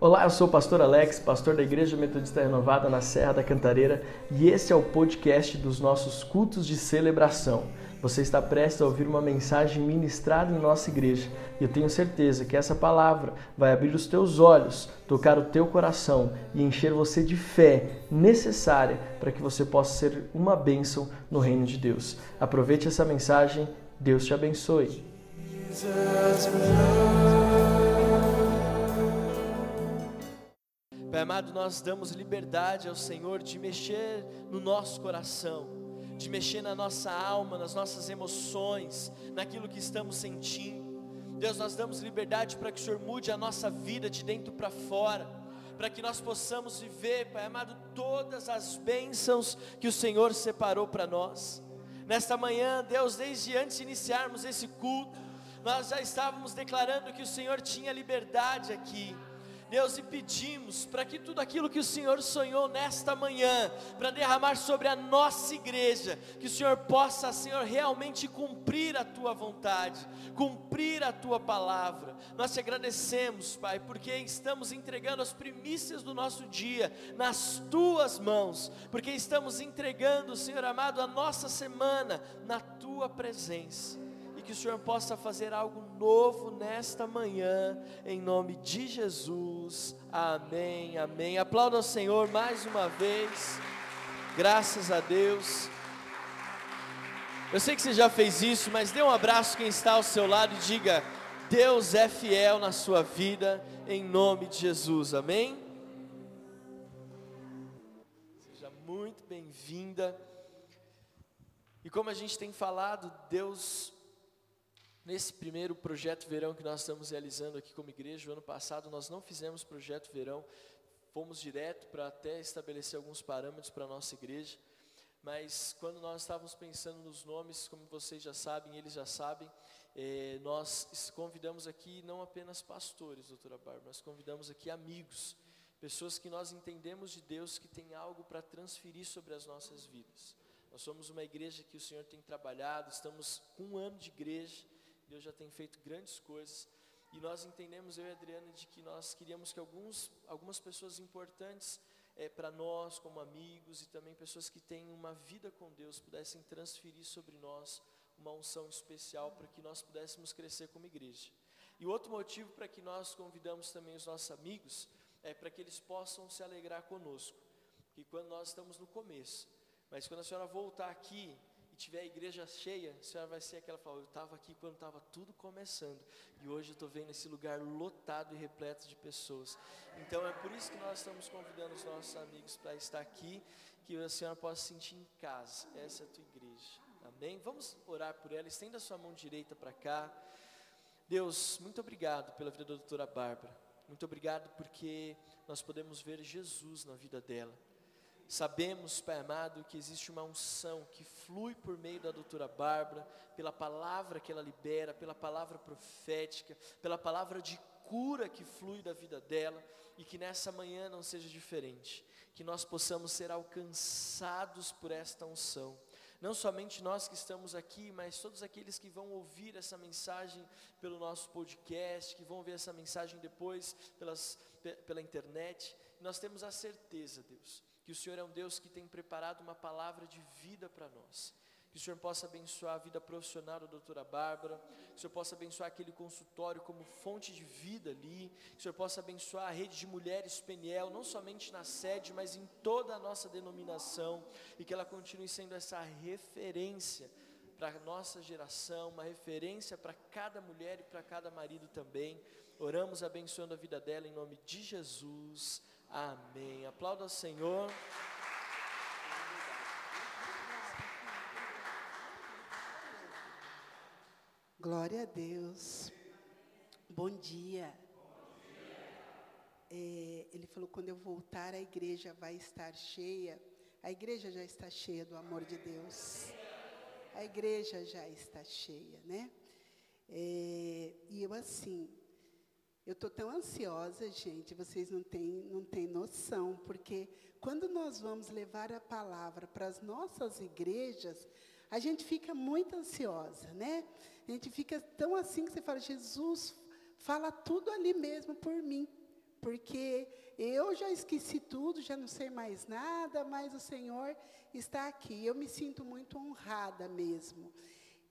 Olá, eu sou o pastor Alex, pastor da Igreja Metodista Renovada na Serra da Cantareira, e esse é o podcast dos nossos cultos de celebração. Você está prestes a ouvir uma mensagem ministrada em nossa igreja, e eu tenho certeza que essa palavra vai abrir os teus olhos, tocar o teu coração e encher você de fé necessária para que você possa ser uma bênção no reino de Deus. Aproveite essa mensagem, Deus te abençoe. Pai amado, nós damos liberdade ao Senhor de mexer no nosso coração, de mexer na nossa alma, nas nossas emoções, naquilo que estamos sentindo. Deus, nós damos liberdade para que o Senhor mude a nossa vida de dentro para fora, para que nós possamos viver, Pai amado, todas as bênçãos que o Senhor separou para nós. Nesta manhã, Deus, desde antes de iniciarmos esse culto, nós já estávamos declarando que o Senhor tinha liberdade aqui Deus, e pedimos para que tudo aquilo que o Senhor sonhou nesta manhã, para derramar sobre a nossa igreja, que o Senhor possa, Senhor, realmente cumprir a tua vontade, cumprir a tua palavra. Nós te agradecemos, Pai, porque estamos entregando as primícias do nosso dia nas tuas mãos, porque estamos entregando, Senhor amado, a nossa semana na tua presença que o Senhor possa fazer algo novo nesta manhã, em nome de Jesus. Amém, amém. Aplauda ao Senhor mais uma vez. Graças a Deus. Eu sei que você já fez isso, mas dê um abraço quem está ao seu lado e diga: Deus é fiel na sua vida, em nome de Jesus. Amém. Seja muito bem-vinda. E como a gente tem falado, Deus Nesse primeiro projeto verão que nós estamos realizando aqui como igreja, o ano passado nós não fizemos projeto verão, fomos direto para até estabelecer alguns parâmetros para a nossa igreja, mas quando nós estávamos pensando nos nomes, como vocês já sabem, eles já sabem, eh, nós convidamos aqui não apenas pastores, doutora Bárbara, nós convidamos aqui amigos, pessoas que nós entendemos de Deus que tem algo para transferir sobre as nossas vidas. Nós somos uma igreja que o Senhor tem trabalhado, estamos com um ano de igreja, Deus já tem feito grandes coisas. E nós entendemos, eu e a Adriana, de que nós queríamos que alguns, algumas pessoas importantes é, para nós, como amigos, e também pessoas que têm uma vida com Deus, pudessem transferir sobre nós uma unção especial para que nós pudéssemos crescer como igreja. E outro motivo para que nós convidamos também os nossos amigos é para que eles possam se alegrar conosco. Que quando nós estamos no começo, mas quando a senhora voltar aqui, e tiver a igreja cheia, a senhora vai ser aquela que fala, eu estava aqui quando estava tudo começando, e hoje eu estou vendo esse lugar lotado e repleto de pessoas. Então é por isso que nós estamos convidando os nossos amigos para estar aqui, que a senhora possa se sentir em casa. Essa é a tua igreja. Amém? Vamos orar por ela. Estenda a sua mão direita para cá. Deus, muito obrigado pela vida da doutora Bárbara. Muito obrigado porque nós podemos ver Jesus na vida dela. Sabemos, Pai amado, que existe uma unção que flui por meio da doutora Bárbara, pela palavra que ela libera, pela palavra profética, pela palavra de cura que flui da vida dela, e que nessa manhã não seja diferente, que nós possamos ser alcançados por esta unção. Não somente nós que estamos aqui, mas todos aqueles que vão ouvir essa mensagem pelo nosso podcast, que vão ver essa mensagem depois pelas, pela internet. Nós temos a certeza, Deus, que o Senhor é um Deus que tem preparado uma palavra de vida para nós. Que o Senhor possa abençoar a vida profissional da doutora Bárbara, que o Senhor possa abençoar aquele consultório como fonte de vida ali, que o Senhor possa abençoar a rede de mulheres Peniel, não somente na sede, mas em toda a nossa denominação, e que ela continue sendo essa referência para a nossa geração, uma referência para cada mulher e para cada marido também. Oramos abençoando a vida dela em nome de Jesus. Amém. Aplauda ao Senhor. Glória a Deus. Bom dia. É, ele falou: quando eu voltar, a igreja vai estar cheia. A igreja já está cheia do amor de Deus. A igreja já está cheia, né? É, e eu assim, eu estou tão ansiosa, gente, vocês não têm, não têm noção, porque quando nós vamos levar a palavra para as nossas igrejas, a gente fica muito ansiosa, né? A gente fica tão assim que você fala, Jesus, fala tudo ali mesmo por mim. porque eu já esqueci tudo, já não sei mais nada, mas o Senhor está aqui. Eu me sinto muito honrada mesmo.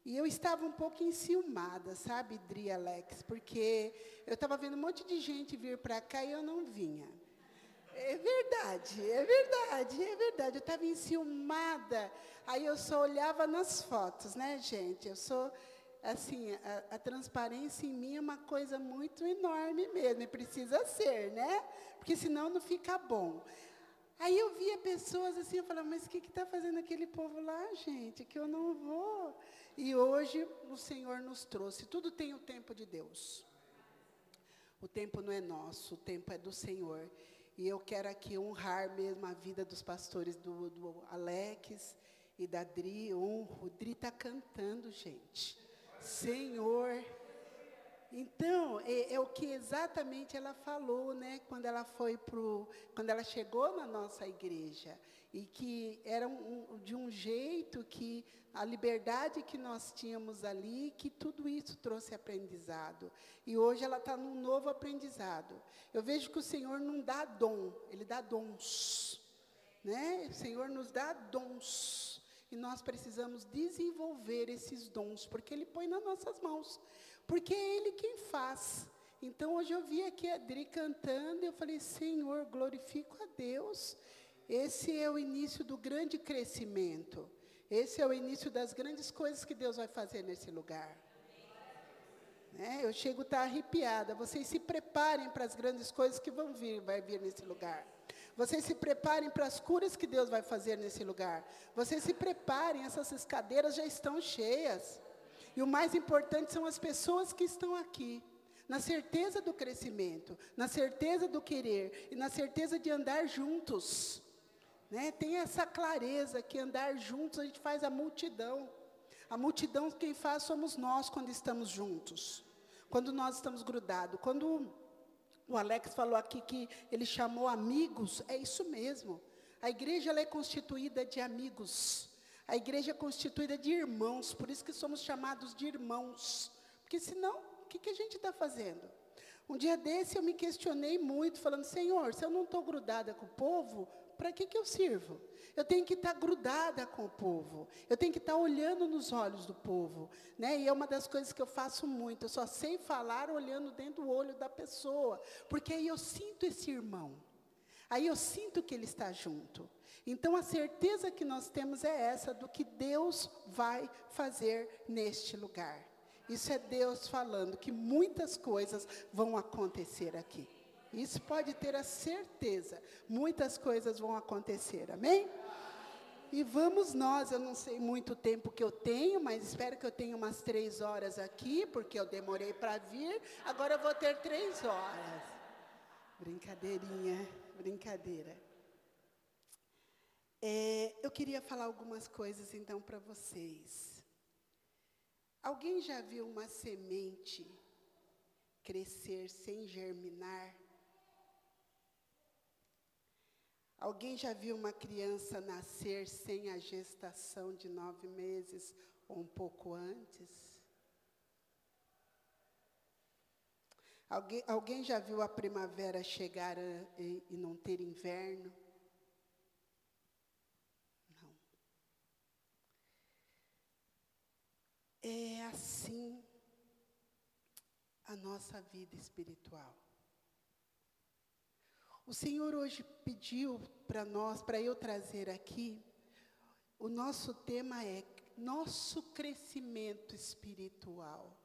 E eu estava um pouco enciumada, sabe, Dri Alex, porque eu estava vendo um monte de gente vir para cá e eu não vinha. É verdade, é verdade, é verdade. Eu estava enciumada. Aí eu só olhava nas fotos, né, gente? Eu sou, assim, a, a, transparência em mim é uma coisa muito enorme mesmo, e precisa ser, né? Porque senão não fica bom. Aí eu via pessoas assim, eu falava, mas o que está fazendo aquele povo lá, gente? Que eu não vou. E hoje o Senhor nos trouxe. Tudo tem o tempo de Deus. O tempo não é nosso, o tempo é do Senhor. E eu quero aqui honrar mesmo a vida dos pastores do, do Alex e da Dri. Honro. O Dri está cantando, gente. Senhor. Então, é, é, o que exatamente ela falou, né, quando ela foi pro, quando ela chegou na nossa igreja, e que era um, de um jeito que a liberdade que nós tínhamos ali, que tudo isso trouxe aprendizado. E hoje ela está num novo aprendizado. Eu vejo que o Senhor não dá dom, Ele dá dons. Né? O Senhor nos dá dons. E nós precisamos desenvolver esses dons, porque Ele põe nas nossas mãos. Porque é Ele quem faz. Então, hoje eu vi aqui a Adri cantando e eu falei, Senhor, glorifico a Deus. Esse é o início do grande crescimento. Esse é o início das grandes coisas que Deus vai fazer nesse lugar. É, eu chego a estar arrepiada. Vocês se preparem para as grandes coisas que vão vir, vai vir nesse lugar. Vocês se preparem para as curas que Deus vai fazer nesse lugar. Vocês se preparem, essas cadeiras já estão cheias. E o mais importante são as pessoas que estão aqui, na certeza do crescimento, na certeza do querer e na certeza de andar juntos. Né? Tem essa clareza que andar juntos a gente faz a multidão. A multidão quem faz somos nós quando estamos juntos. Quando nós estamos grudados. Quando o Alex falou aqui que ele chamou amigos, é isso mesmo. A igreja é constituída de amigos. A igreja é constituída de irmãos, por isso que somos chamados de irmãos. Porque senão, o que, que a gente está fazendo? Um dia desse eu me questionei muito, falando, Senhor, se eu não estou grudada com o povo, para que, que eu sirvo? Eu tenho que estar grudada com o povo. Eu tenho que estar olhando nos olhos do povo. Né? E é uma das coisas que eu faço muito. Eu só sei falar olhando dentro do olho da pessoa. Porque aí eu sinto esse irmão. Aí eu sinto que ele está junto. Então a certeza que nós temos é essa do que Deus vai fazer neste lugar. Isso é Deus falando que muitas coisas vão acontecer aqui. Isso pode ter a certeza. Muitas coisas vão acontecer. Amém? E vamos nós, eu não sei muito tempo que eu tenho, mas espero que eu tenha umas três horas aqui, porque eu demorei para vir. Agora eu vou ter três horas. Brincadeirinha, brincadeira. É, eu queria falar algumas coisas então para vocês. Alguém já viu uma semente crescer sem germinar? Alguém já viu uma criança nascer sem a gestação de nove meses ou um pouco antes? Alguém, alguém já viu a primavera chegar e, e não ter inverno? É assim a nossa vida espiritual. O Senhor hoje pediu para nós, para eu trazer aqui, o nosso tema é nosso crescimento espiritual.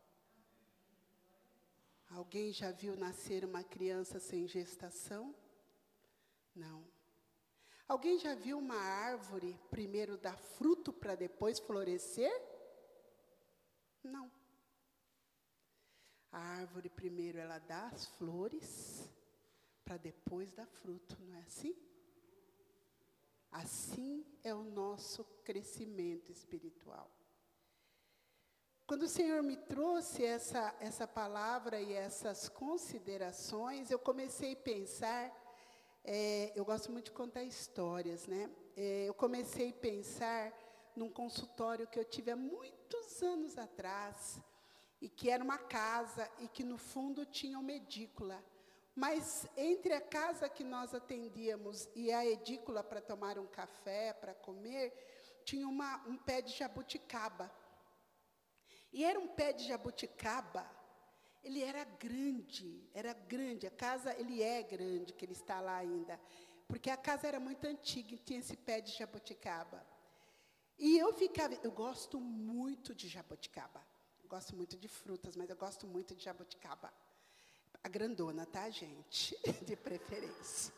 Alguém já viu nascer uma criança sem gestação? Não. Alguém já viu uma árvore primeiro dar fruto para depois florescer? Não. A árvore primeiro ela dá as flores, para depois dar fruto, não é assim? Assim é o nosso crescimento espiritual. Quando o Senhor me trouxe essa, essa palavra e essas considerações, eu comecei a pensar. É, eu gosto muito de contar histórias, né? É, eu comecei a pensar num consultório que eu tive há muitos anos atrás, e que era uma casa, e que no fundo tinha uma edícula Mas entre a casa que nós atendíamos e a edícula para tomar um café, para comer, tinha uma, um pé de jabuticaba. E era um pé de jabuticaba, ele era grande, era grande. A casa, ele é grande, que ele está lá ainda. Porque a casa era muito antiga e tinha esse pé de jabuticaba. E eu ficava, eu gosto muito de jabuticaba. Gosto muito de frutas, mas eu gosto muito de jabuticaba. A grandona, tá, gente? De preferência.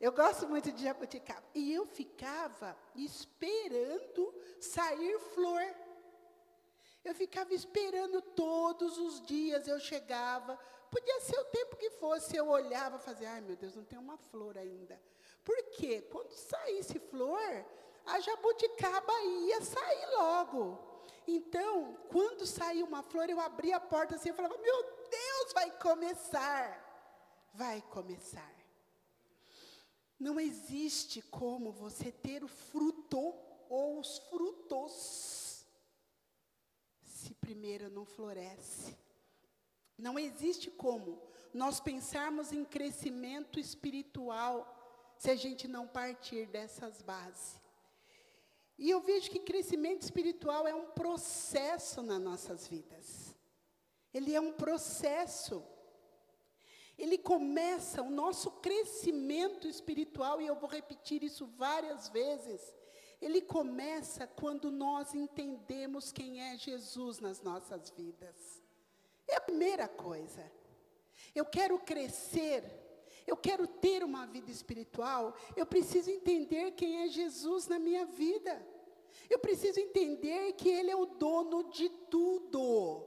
Eu gosto muito de jabuticaba. E eu ficava esperando sair flor. Eu ficava esperando todos os dias, eu chegava. Podia ser o tempo que fosse, eu olhava e fazia, ai meu Deus, não tem uma flor ainda. Por quê? Quando saísse flor, a jabuticaba ia sair logo. Então, quando saiu uma flor, eu abria a porta assim e falava: Meu Deus, vai começar. Vai começar. Não existe como você ter o fruto ou os frutos se primeiro não floresce. Não existe como nós pensarmos em crescimento espiritual se a gente não partir dessas bases. E eu vejo que crescimento espiritual é um processo nas nossas vidas. Ele é um processo. Ele começa o nosso crescimento espiritual, e eu vou repetir isso várias vezes. Ele começa quando nós entendemos quem é Jesus nas nossas vidas. É a primeira coisa. Eu quero crescer, eu quero ter uma vida espiritual, eu preciso entender quem é Jesus na minha vida. Eu preciso entender que Ele é o dono de tudo.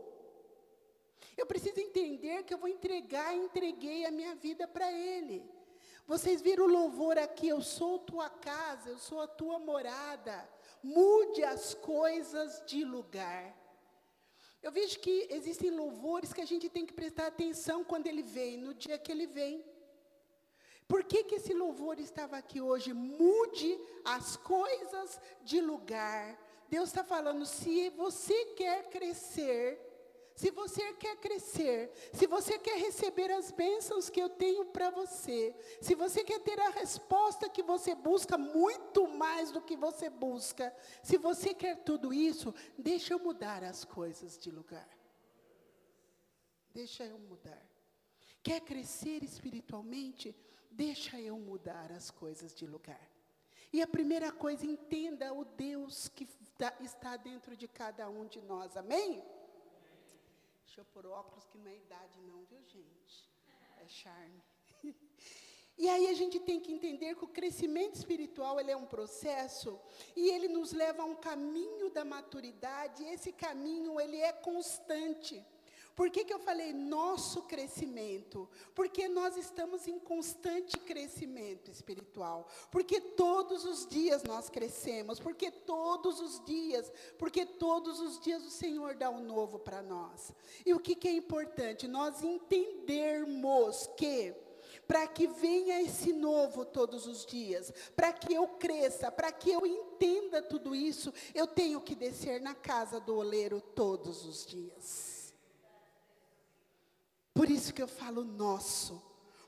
Eu preciso entender que eu vou entregar, entreguei a minha vida para Ele. Vocês viram o louvor aqui, eu sou tua casa, eu sou a tua morada. Mude as coisas de lugar. Eu vejo que existem louvores que a gente tem que prestar atenção quando ele vem, no dia que ele vem. Por que, que esse louvor estava aqui hoje? Mude as coisas de lugar. Deus está falando, se você quer crescer, se você quer crescer, se você quer receber as bênçãos que eu tenho para você, se você quer ter a resposta que você busca, muito mais do que você busca, se você quer tudo isso, deixa eu mudar as coisas de lugar. Deixa eu mudar. Quer crescer espiritualmente? Deixa eu mudar as coisas de lugar. E a primeira coisa, entenda o Deus que está dentro de cada um de nós. Amém? Deixa eu pôr óculos que não é idade não, viu gente? É charme. E aí a gente tem que entender que o crescimento espiritual ele é um processo e ele nos leva a um caminho da maturidade. E esse caminho ele é constante. Por que, que eu falei nosso crescimento? Porque nós estamos em constante crescimento espiritual. Porque todos os dias nós crescemos. Porque todos os dias, porque todos os dias o Senhor dá um novo para nós. E o que, que é importante? Nós entendermos que para que venha esse novo todos os dias, para que eu cresça, para que eu entenda tudo isso, eu tenho que descer na casa do oleiro todos os dias. Por isso que eu falo nosso.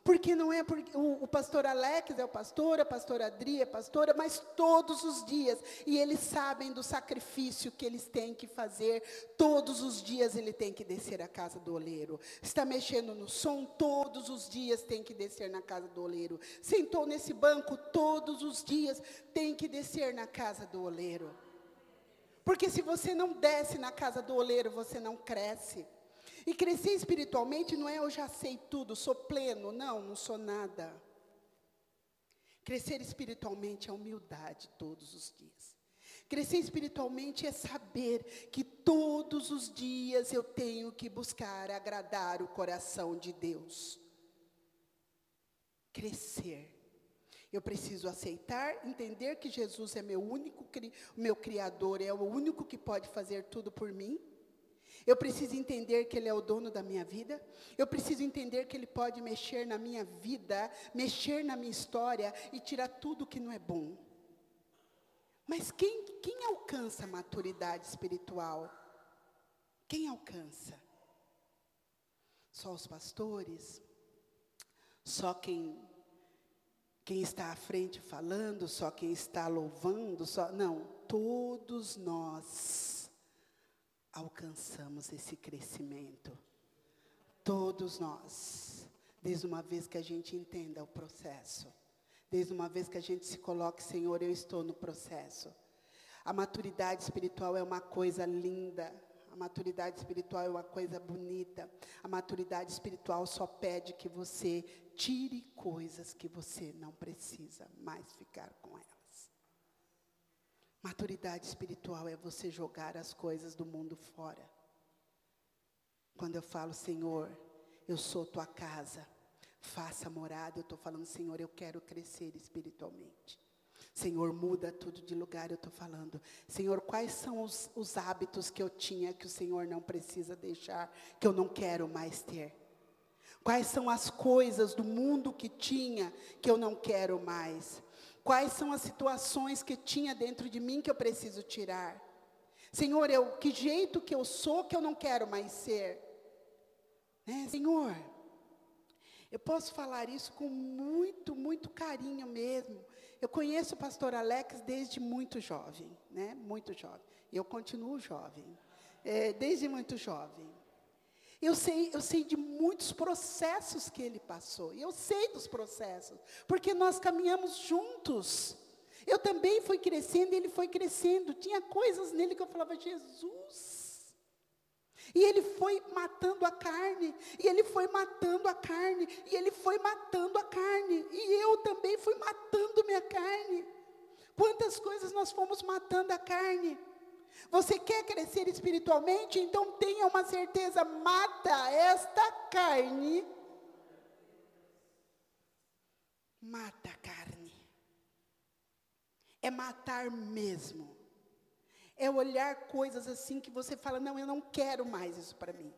Porque não é porque o, o, pastor Alex é o pastor, a pastora Adri é pastora, mas todos os dias. E eles sabem do sacrifício que eles têm que fazer. Todos os dias ele tem que descer à casa do oleiro. Está mexendo no som, todos os dias tem que descer na casa do oleiro. Sentou nesse banco, todos os dias tem que descer na casa do oleiro. Porque se você não desce na casa do oleiro, você não cresce. E crescer espiritualmente não é eu já sei tudo, sou pleno. Não, não sou nada. Crescer espiritualmente é humildade todos os dias. Crescer espiritualmente é saber que todos os dias eu tenho que buscar agradar o coração de Deus. Crescer. Eu preciso aceitar, entender que Jesus é meu único, meu criador, é o único que pode fazer tudo por mim. Eu preciso entender que Ele é o dono da minha vida. Eu preciso entender que Ele pode mexer na minha vida, mexer na minha história e tirar tudo que não é bom. Mas quem, quem alcança a maturidade espiritual? Quem alcança? Só os pastores? só quem quem está à frente falando, só quem está louvando, só não, todos nós alcançamos esse crescimento. Todos nós, desde uma vez que a gente entenda o processo, desde uma vez que a gente se coloque, Senhor, eu estou no processo. A maturidade espiritual é uma coisa linda, a maturidade espiritual é uma coisa bonita. A maturidade espiritual só pede que você tire coisas que você não precisa mais ficar com elas. Maturidade espiritual é você jogar as coisas do mundo fora. Quando eu falo, Senhor, eu sou tua casa, faça morada, eu estou falando, Senhor, eu quero crescer espiritualmente. Senhor, muda tudo de lugar, eu estou falando. Senhor, quais são os, os hábitos que eu tinha que o Senhor não precisa deixar, que eu não quero mais ter? Quais são as coisas do mundo que tinha que eu não quero mais? Quais são as situações que tinha dentro de mim que eu preciso tirar? Senhor, eu, que jeito que eu sou que eu não quero mais ser? Né? Senhor, eu posso falar isso com muito, muito carinho mesmo. Eu conheço o pastor Alex desde muito jovem, né? Muito jovem. Eu continuo jovem. É, desde muito jovem. Eu sei, eu sei de muitos processos que ele passou. E eu sei dos processos, porque nós caminhamos juntos. Eu também fui crescendo e ele foi crescendo. Tinha coisas nele que eu falava, Jesus. E ele foi matando a carne, e ele foi matando a carne, e ele foi matando a carne, e eu também fui matando minha carne. Quantas coisas nós fomos matando a carne? Você quer crescer espiritualmente? Então tenha uma certeza: mata esta carne. Mata a carne. É matar mesmo é olhar coisas assim que você fala: não, eu não quero mais isso para mim.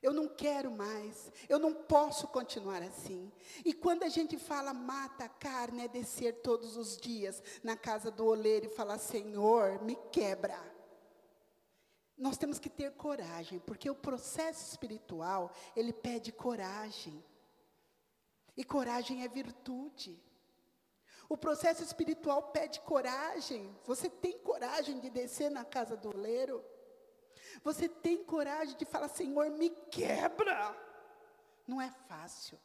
Eu não quero mais, eu não posso continuar assim. E quando a gente fala mata a carne, é descer todos os dias na casa do oleiro e falar: Senhor, me quebra. Nós temos que ter coragem, porque o processo espiritual, ele pede coragem. E coragem é virtude. O processo espiritual pede coragem. Você tem coragem de descer na casa do oleiro? Você tem coragem de falar, Senhor, me quebra? Não é fácil.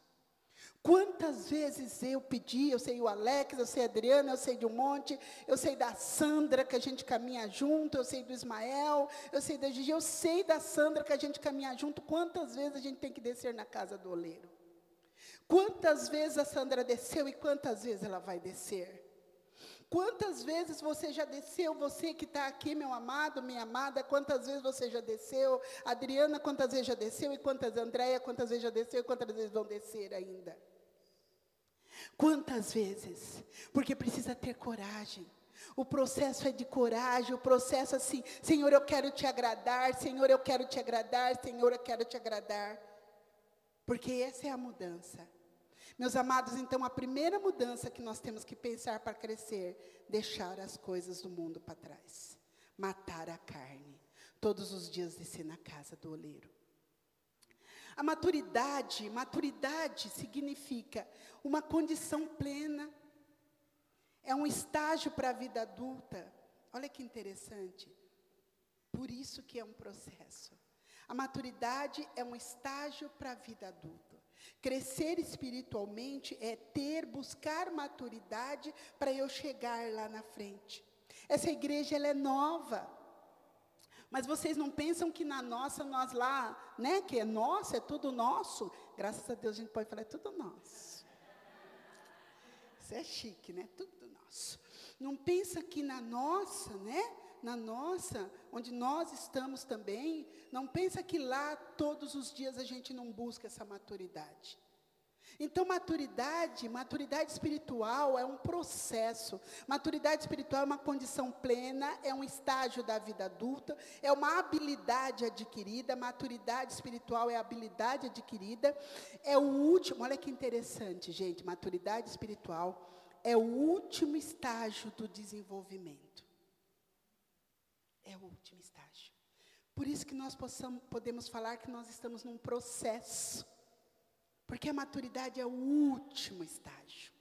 Quantas vezes eu pedi, eu sei o Alex, eu sei a Adriana, eu sei de um monte, eu sei da Sandra, que a gente caminha junto, eu sei do Ismael, eu sei da Gigi, eu sei da Sandra, que a gente caminha junto. Quantas vezes a gente tem que descer na casa do oleiro? Quantas vezes a Sandra desceu e quantas vezes ela vai descer? Quantas vezes você já desceu, você que está aqui, meu amado, minha amada, quantas vezes você já desceu? Adriana, quantas vezes já desceu? E quantas, Andréia, quantas vezes já desceu? E quantas vezes vão descer ainda? Quantas vezes? Porque precisa ter coragem. O processo é de coragem, o processo assim, Senhor, eu quero te agradar, Senhor, eu quero te agradar, Senhor, eu quero te agradar. Porque essa é a mudança. Meus amados, então a primeira mudança que nós temos que pensar para crescer, deixar as coisas do mundo para trás. Matar a carne. Todos os dias descer na casa do oleiro. A maturidade, maturidade significa uma condição plena. É um estágio para a vida adulta. Olha que interessante. Por isso que é um processo. A maturidade é um estágio para a vida adulta. Crescer espiritualmente é ter, buscar maturidade para eu chegar lá na frente. Essa igreja ela é nova. Mas vocês não pensam que na nossa, nós lá, né, que é nossa, é tudo nosso? Graças a Deus a gente pode falar, é tudo nosso. Isso é chique, né? Tudo nosso. Não pensa que na nossa, né? na nossa, onde nós estamos também, não pensa que lá todos os dias a gente não busca essa maturidade. Então, maturidade, maturidade espiritual é um processo. Maturidade espiritual é uma condição plena, é um estágio da vida adulta, é uma habilidade adquirida. Maturidade espiritual é habilidade adquirida. É o último, olha que interessante, gente. Maturidade espiritual é o último estágio do desenvolvimento é o último estágio. Por isso que nós possamos, podemos falar que nós estamos num processo. Porque a maturidade é o último estágio.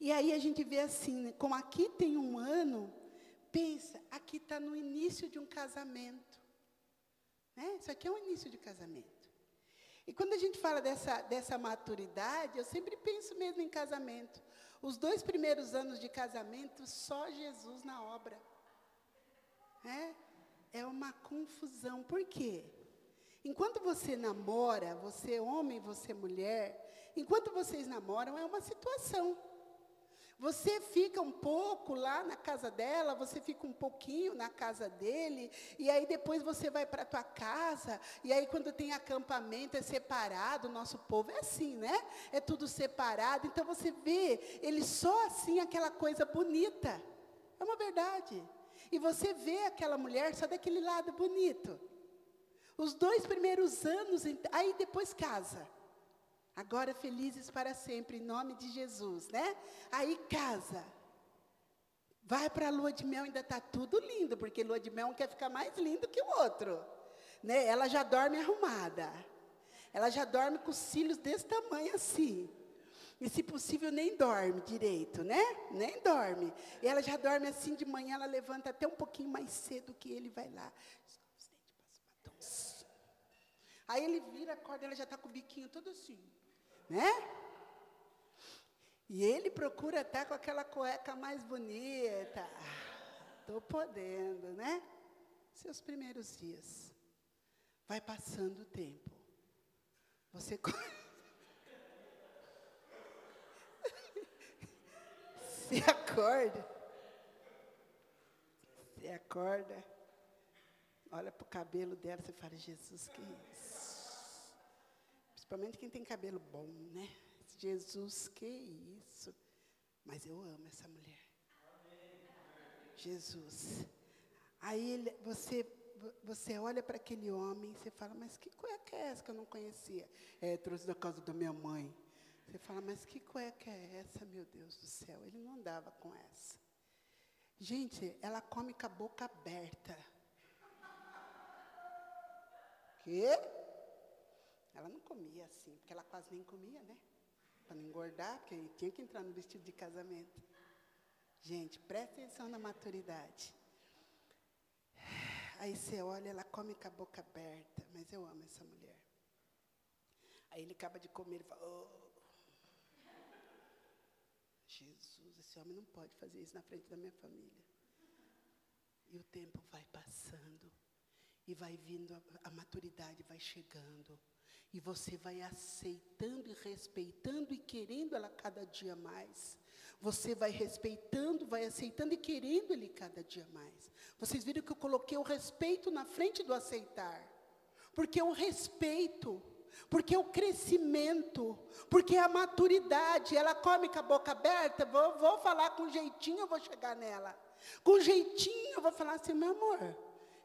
E aí a gente vê assim, né, como aqui tem um ano, pensa, aqui está no início de um casamento. Né? Isso aqui é o início de casamento. E quando a gente fala dessa, dessa maturidade, eu sempre penso mesmo em casamento. Os dois primeiros anos de casamento, só Jesus na obra. É, é uma confusão. Por quê? Enquanto você namora, você homem, você mulher, enquanto vocês namoram, é uma situação. Você fica um pouco lá na casa dela, você fica um pouquinho na casa dele, e aí depois você vai para a tua casa, e aí quando tem acampamento é separado, o nosso povo é assim, né? É tudo separado, então você vê ele só assim, aquela coisa bonita. É uma verdade. E você vê aquela mulher só daquele lado bonito. Os dois primeiros anos, aí depois casa. Agora felizes para sempre, em nome de Jesus, né? Aí casa. Vai para a lua de mel, ainda está tudo lindo, porque lua de mel quer ficar mais lindo que o outro. Né? Ela já dorme arrumada. Ela já dorme com os cílios desse tamanho assim. E se possível nem dorme direito, né? Nem dorme. E ela já dorme assim de manhã, ela levanta até um pouquinho mais cedo que ele vai lá. Aí ele vira, acorda, ela já está com o biquinho todo assim né? E ele procura estar com aquela cueca mais bonita. Estou podendo, né? Seus primeiros dias. Vai passando o tempo. Você. Se acorda. Se acorda. Olha para o cabelo dela, você fala, Jesus, que isso? Principalmente quem tem cabelo bom, né? Jesus, que isso. Mas eu amo essa mulher. Jesus. Aí ele, você, você olha para aquele homem e você fala, mas que cueca é essa que eu não conhecia? É, trouxe da casa da minha mãe. Você fala, mas que cueca é essa, meu Deus do céu? Ele não andava com essa. Gente, ela come com a boca aberta. Quê? Ela não comia assim, porque ela quase nem comia, né? Para não engordar, porque tinha que entrar no vestido de casamento. Gente, presta atenção na maturidade. Aí você olha, ela come com a boca aberta, mas eu amo essa mulher. Aí ele acaba de comer e fala, oh, Jesus, esse homem não pode fazer isso na frente da minha família. E o tempo vai passando, e vai vindo, a, a maturidade vai chegando. E você vai aceitando e respeitando e querendo ela cada dia mais. Você vai respeitando, vai aceitando e querendo ele cada dia mais. Vocês viram que eu coloquei o respeito na frente do aceitar. Porque o respeito, porque o crescimento, porque a maturidade, ela come com a boca aberta, vou, vou falar com jeitinho, vou chegar nela. Com jeitinho, vou falar assim, meu amor,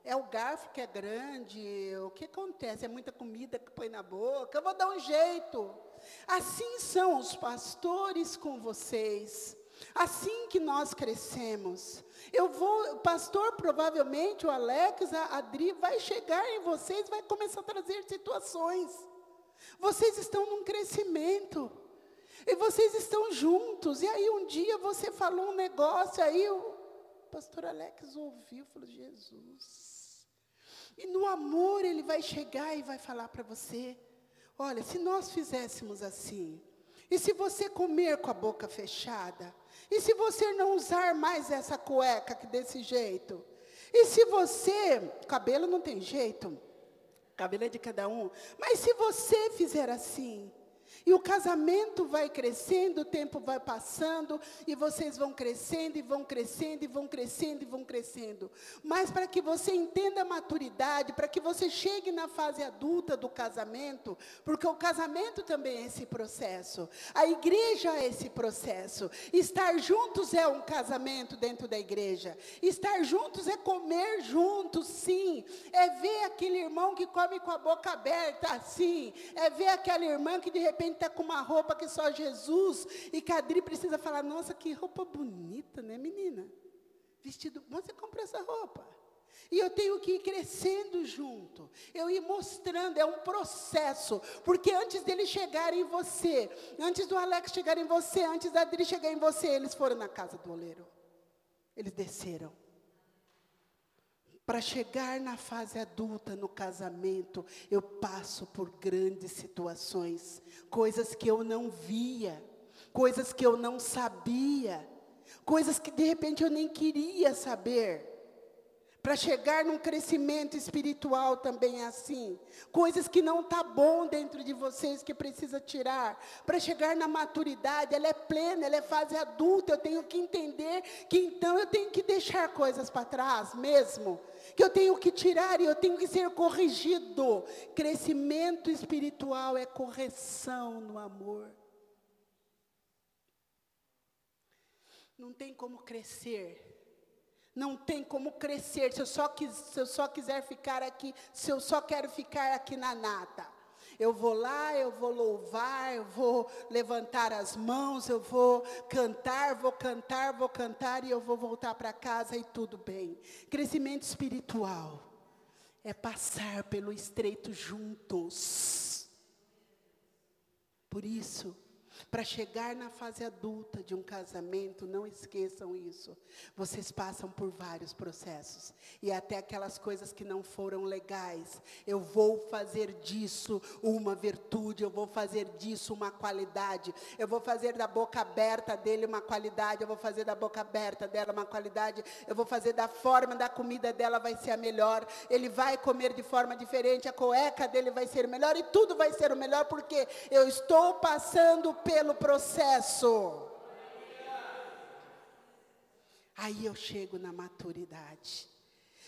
é o garfo que é grande? O que acontece? É muita comida que põe na boca? Eu vou dar um jeito. Assim são os pastores com vocês. Assim que nós crescemos. Eu vou, pastor, provavelmente, o Alex, a Adri, vai chegar em vocês, vai começar a trazer situações. Vocês estão num crescimento. E vocês estão juntos. E aí um dia você falou um negócio, aí o pastor Alex ouviu, falou, Jesus. E no amor ele vai chegar e vai falar para você: olha, se nós fizéssemos assim, e se você comer com a boca fechada, e se você não usar mais essa cueca que desse jeito, e se você, cabelo não tem jeito, cabelo é de cada um, mas se você fizer assim, e o casamento vai crescendo, o tempo vai passando, e vocês vão crescendo, e vão crescendo, e vão crescendo, e vão crescendo. Mas para que você entenda a maturidade, para que você chegue na fase adulta do casamento, porque o casamento também é esse processo, a igreja é esse processo. Estar juntos é um casamento dentro da igreja. Estar juntos é comer juntos, sim. É ver aquele irmão que come com a boca aberta, sim. É ver aquela irmã que de repente está com uma roupa que só Jesus, e que a Adri precisa falar, nossa, que roupa bonita, né, menina? Vestido, você comprou essa roupa. E eu tenho que ir crescendo junto. Eu ir mostrando, é um processo. Porque antes dele chegar em você, antes do Alex chegar em você, antes da Adri chegar em você, eles foram na casa do oleiro. Eles desceram. Para chegar na fase adulta, no casamento, eu passo por grandes situações, coisas que eu não via, coisas que eu não sabia, coisas que de repente eu nem queria saber. Para chegar num crescimento espiritual também é assim. Coisas que não tá bom dentro de vocês que precisa tirar. Para chegar na maturidade, ela é plena, ela é fase adulta. Eu tenho que entender que então eu tenho que deixar coisas para trás mesmo. Que eu tenho que tirar e eu tenho que ser corrigido. Crescimento espiritual é correção no amor. Não tem como crescer não tem como crescer se eu, só quis, se eu só quiser ficar aqui, se eu só quero ficar aqui na nata. Eu vou lá, eu vou louvar, eu vou levantar as mãos, eu vou cantar, vou cantar, vou cantar e eu vou voltar para casa e tudo bem. Crescimento espiritual é passar pelo estreito juntos. Por isso, para chegar na fase adulta de um casamento, não esqueçam isso. Vocês passam por vários processos. E até aquelas coisas que não foram legais. Eu vou fazer disso uma virtude, eu vou fazer disso uma qualidade. Eu vou fazer da boca aberta dele uma qualidade, eu vou fazer da boca aberta dela uma qualidade. Eu vou fazer da forma da comida dela vai ser a melhor. Ele vai comer de forma diferente, a cueca dele vai ser melhor e tudo vai ser o melhor porque eu estou passando pelo processo. Aí eu chego na maturidade.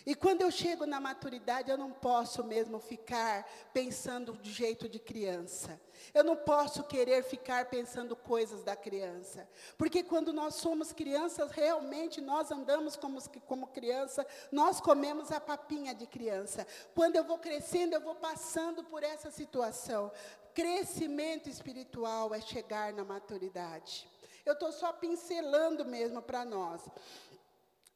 E quando eu chego na maturidade, eu não posso mesmo ficar pensando do jeito de criança. Eu não posso querer ficar pensando coisas da criança. Porque quando nós somos crianças, realmente nós andamos como, como criança, nós comemos a papinha de criança. Quando eu vou crescendo, eu vou passando por essa situação. Crescimento espiritual é chegar na maturidade. Eu estou só pincelando mesmo para nós.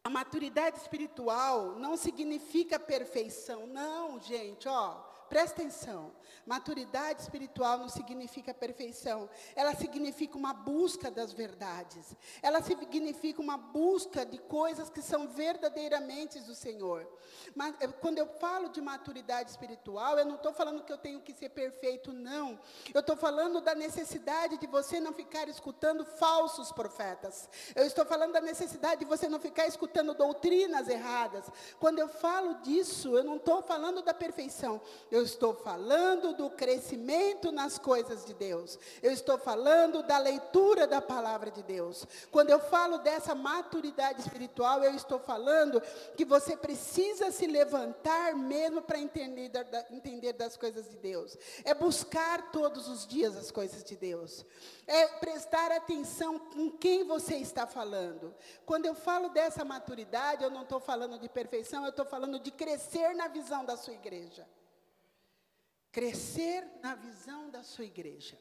A maturidade espiritual não significa perfeição, não, gente, ó, presta atenção. Maturidade espiritual não significa perfeição. Ela significa uma busca das verdades. Ela significa uma busca de coisas que são verdadeiramente do Senhor. Mas eh, quando eu falo de maturidade espiritual, eu não estou falando que eu tenho que ser perfeito, não. Eu estou falando da necessidade de você não ficar escutando falsos profetas. Eu estou falando da necessidade de você não ficar escutando doutrinas erradas. Quando eu falo disso, eu não estou falando da perfeição. Eu estou falando do crescimento nas coisas de Deus. Eu estou falando da leitura da palavra de Deus. Quando eu falo dessa maturidade espiritual, eu estou falando que você precisa se levantar mesmo para entender, entender das coisas de Deus. É buscar todos os dias as coisas de Deus. É prestar atenção com quem você está falando. Quando eu falo dessa maturidade, eu não estou falando de perfeição, eu estou falando de crescer na visão da sua igreja. Crescer na visão da sua igreja.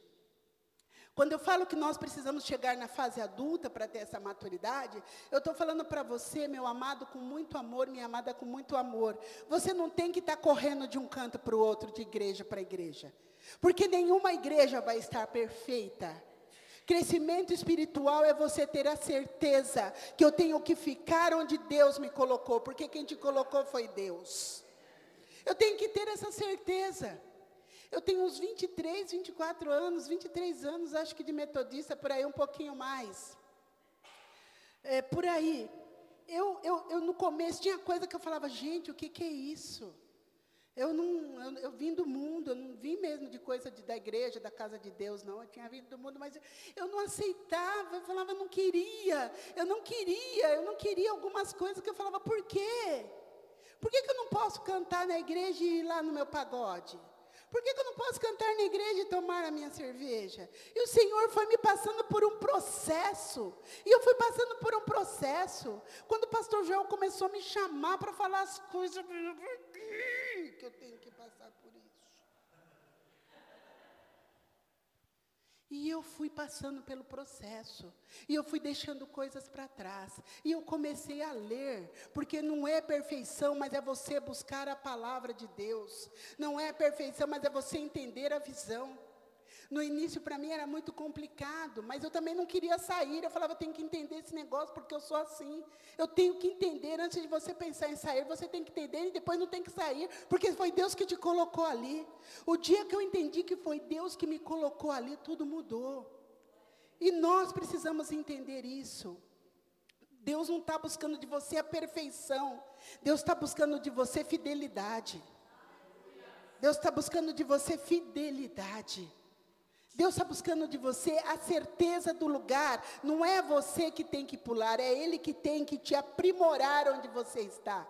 Quando eu falo que nós precisamos chegar na fase adulta para ter essa maturidade, eu estou falando para você, meu amado, com muito amor, minha amada, com muito amor. Você não tem que estar tá correndo de um canto para o outro, de igreja para igreja. Porque nenhuma igreja vai estar perfeita. Crescimento espiritual é você ter a certeza que eu tenho que ficar onde Deus me colocou, porque quem te colocou foi Deus. Eu tenho que ter essa certeza. Eu tenho uns 23, 24 anos, 23 anos, acho que de metodista, por aí um pouquinho mais. É, por aí. Eu, eu, eu, no começo, tinha coisa que eu falava, gente, o que, que é isso? Eu não, eu, eu, vim do mundo, eu não vim mesmo de coisa de, da igreja, da casa de Deus, não. Eu tinha vindo do mundo, mas eu não aceitava, eu falava, não queria, eu não queria, eu não queria algumas coisas que eu falava, por quê? Por que, que eu não posso cantar na igreja e ir lá no meu pagode? Por que, que eu não posso cantar na igreja e tomar a minha cerveja? E o Senhor foi me passando por um processo. E eu fui passando por um processo. Quando o pastor Joel começou a me chamar para falar as coisas, que eu tenho que passar por isso. E eu fui passando pelo processo, e eu fui deixando coisas para trás, e eu comecei a ler, porque não é perfeição, mas é você buscar a palavra de Deus, não é perfeição, mas é você entender a visão. No início, para mim, era muito complicado, mas eu também não queria sair. Eu falava, eu tenho que entender esse negócio, porque eu sou assim. Eu tenho que entender, antes de você pensar em sair, você tem que entender e depois não tem que sair, porque foi Deus que te colocou ali. O dia que eu entendi que foi Deus que me colocou ali, tudo mudou. E nós precisamos entender isso. Deus não está buscando de você a perfeição, Deus está buscando de você fidelidade. Deus está buscando de você fidelidade. Deus está buscando de você a certeza do lugar. Não é você que tem que pular, é Ele que tem que te aprimorar onde você está.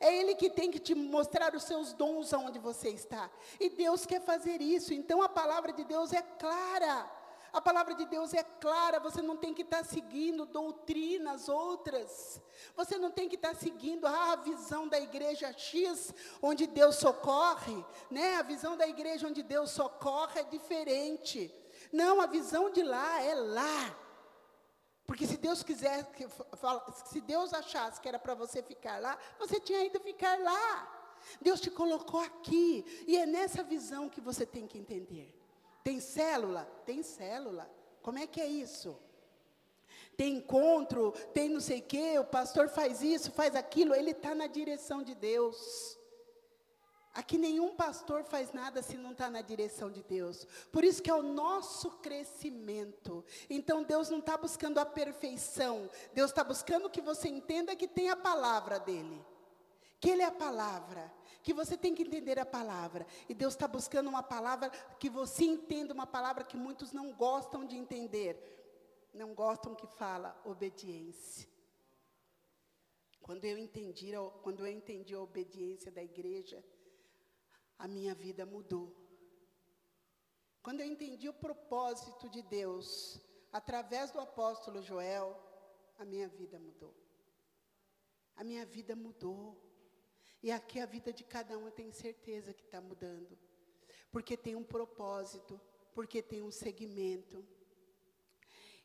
É Ele que tem que te mostrar os seus dons aonde você está. E Deus quer fazer isso. Então a palavra de Deus é clara. A palavra de Deus é clara, você não tem que estar seguindo doutrinas outras. Você não tem que estar seguindo ah, a visão da igreja X, onde Deus socorre, né? A visão da igreja onde Deus socorre é diferente. Não, a visão de lá é lá. Porque se Deus quiser, se Deus achasse que era para você ficar lá, você tinha ido ficar lá. Deus te colocou aqui, e é nessa visão que você tem que entender. Tem célula? Tem célula. Como é que é isso? Tem encontro, tem não sei o quê, o pastor faz isso, faz aquilo, ele está na direção de Deus. Aqui nenhum pastor faz nada se não está na direção de Deus. Por isso que é o nosso crescimento. Então Deus não está buscando a perfeição. Deus está buscando que você entenda que tem a palavra dele. Que ele é a palavra que você tem que entender a palavra. E Deus está buscando uma palavra que você entenda, uma palavra que muitos não gostam de entender. Não gostam que fala obediência. Quando eu entendi, quando eu entendi a obediência da igreja, a minha vida mudou. Quando eu entendi o propósito de Deus, através do apóstolo Joel, a minha vida mudou. A minha vida mudou. E aqui a vida de cada um eu tenho certeza que está mudando. Porque tem um propósito, porque tem um segmento.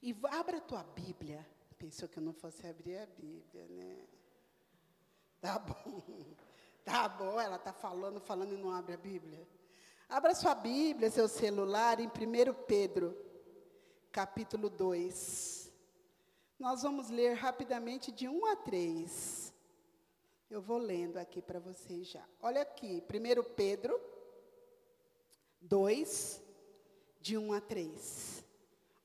E abra a tua Bíblia. Pensou que eu não fosse abrir a Bíblia, né? Tá bom. Tá bom, ela está falando, falando e não abre a Bíblia. Abra sua Bíblia, seu celular, em 1 Pedro, capítulo 2. Nós vamos ler rapidamente de 1 a 3. Eu vou lendo aqui para vocês já. Olha aqui, 1 Pedro 2, de 1 a 3.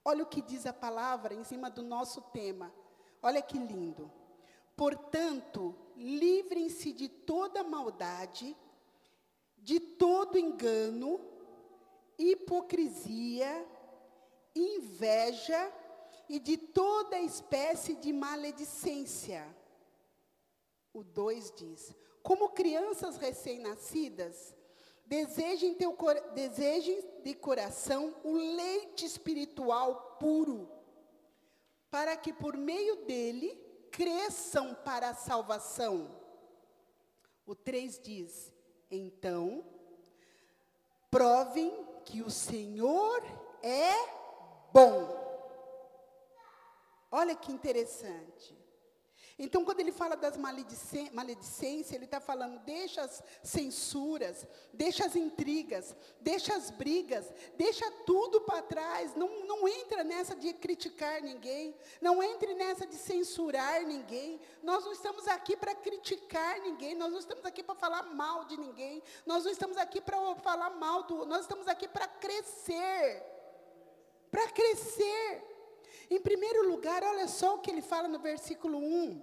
Olha o que diz a palavra em cima do nosso tema. Olha que lindo. Portanto, livrem-se de toda maldade, de todo engano, hipocrisia, inveja e de toda espécie de maledicência o 2 diz: Como crianças recém-nascidas, desejem, teu, desejem de coração o leite espiritual puro, para que por meio dele cresçam para a salvação. O 3 diz: Então, provem que o Senhor é bom. Olha que interessante. Então, quando ele fala das maledicências, ele está falando, deixa as censuras, deixa as intrigas, deixa as brigas, deixa tudo para trás. Não, não entra nessa de criticar ninguém, não entre nessa de censurar ninguém. Nós não estamos aqui para criticar ninguém, nós não estamos aqui para falar mal de ninguém, nós não estamos aqui para falar mal do, nós estamos aqui para crescer. Para crescer. Em primeiro lugar, olha só o que ele fala no versículo 1.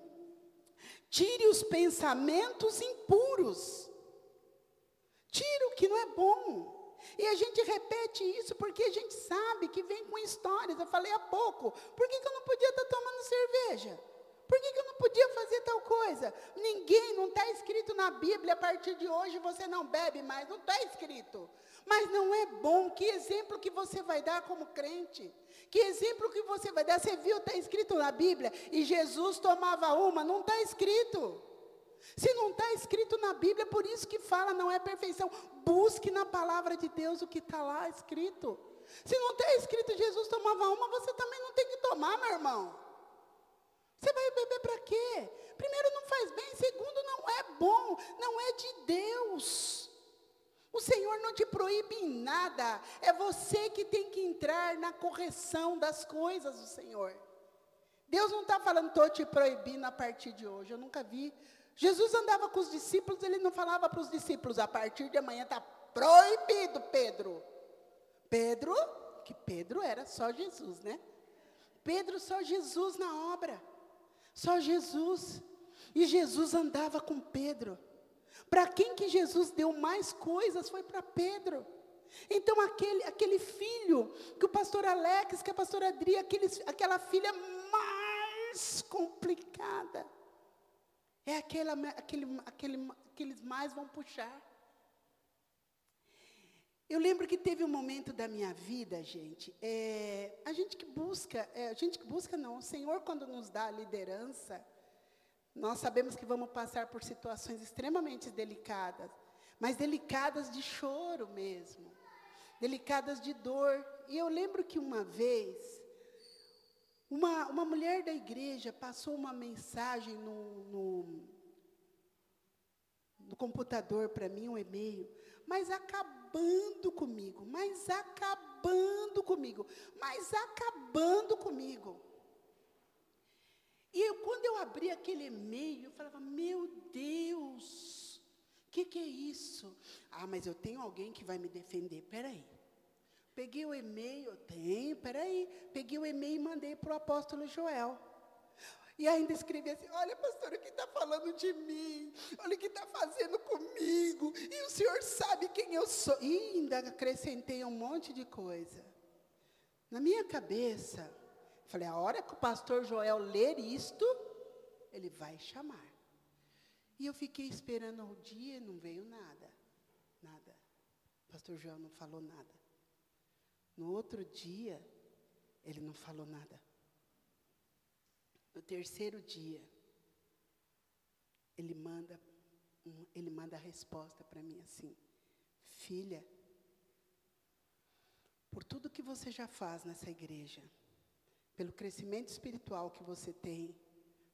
Tire os pensamentos impuros. Tire o que não é bom. E a gente repete isso porque a gente sabe que vem com histórias. Eu falei há pouco, por que, que eu não podia estar tomando cerveja? Por que, que eu não podia fazer tal coisa? Ninguém, não está escrito na Bíblia, a partir de hoje você não bebe mais, não está escrito. Mas não é bom, que exemplo que você vai dar como crente? Que exemplo que você vai dar? Você viu, está escrito na Bíblia, e Jesus tomava uma, não está escrito. Se não está escrito na Bíblia, por isso que fala, não é perfeição. Busque na palavra de Deus o que está lá escrito. Se não está escrito Jesus tomava uma, você também não tem que tomar, meu irmão. Você vai beber para quê? Primeiro, não faz bem. Segundo, não é bom. Não é de Deus. O Senhor não te proíbe em nada. É você que tem que entrar na correção das coisas do Senhor. Deus não está falando, estou te proibindo a partir de hoje. Eu nunca vi. Jesus andava com os discípulos, ele não falava para os discípulos, a partir de amanhã está proibido, Pedro. Pedro, que Pedro era só Jesus, né? Pedro só Jesus na obra. Só Jesus. E Jesus andava com Pedro. Para quem que Jesus deu mais coisas foi para Pedro. Então aquele, aquele filho que o pastor Alex, que a pastora Adri, aquele, aquela filha mais complicada. É aquela, aquele, aquele, que eles mais vão puxar. Eu lembro que teve um momento da minha vida, gente, é, a gente que busca, é, a gente que busca não, o Senhor quando nos dá a liderança, nós sabemos que vamos passar por situações extremamente delicadas, mas delicadas de choro mesmo, delicadas de dor. E eu lembro que uma vez, uma, uma mulher da igreja passou uma mensagem no, no, no computador para mim, um e-mail, mas acabando comigo, mas acabando comigo, mas acabando comigo. E eu, quando eu abri aquele e-mail, eu falava, meu Deus, o que, que é isso? Ah, mas eu tenho alguém que vai me defender. Peraí. Peguei o e-mail, tenho, peraí. Peguei o e-mail e mandei para o apóstolo Joel. E ainda escrevi assim: Olha, pastor, o que está falando de mim? Olha o que está fazendo comigo. E o senhor sabe quem eu sou. E ainda acrescentei um monte de coisa. Na minha cabeça, falei: a hora que o pastor Joel ler isto, ele vai chamar. E eu fiquei esperando o dia e não veio nada. Nada. O pastor Joel não falou nada. No outro dia, ele não falou nada. No terceiro dia, ele manda, ele manda a resposta para mim assim: Filha, por tudo que você já faz nessa igreja, pelo crescimento espiritual que você tem,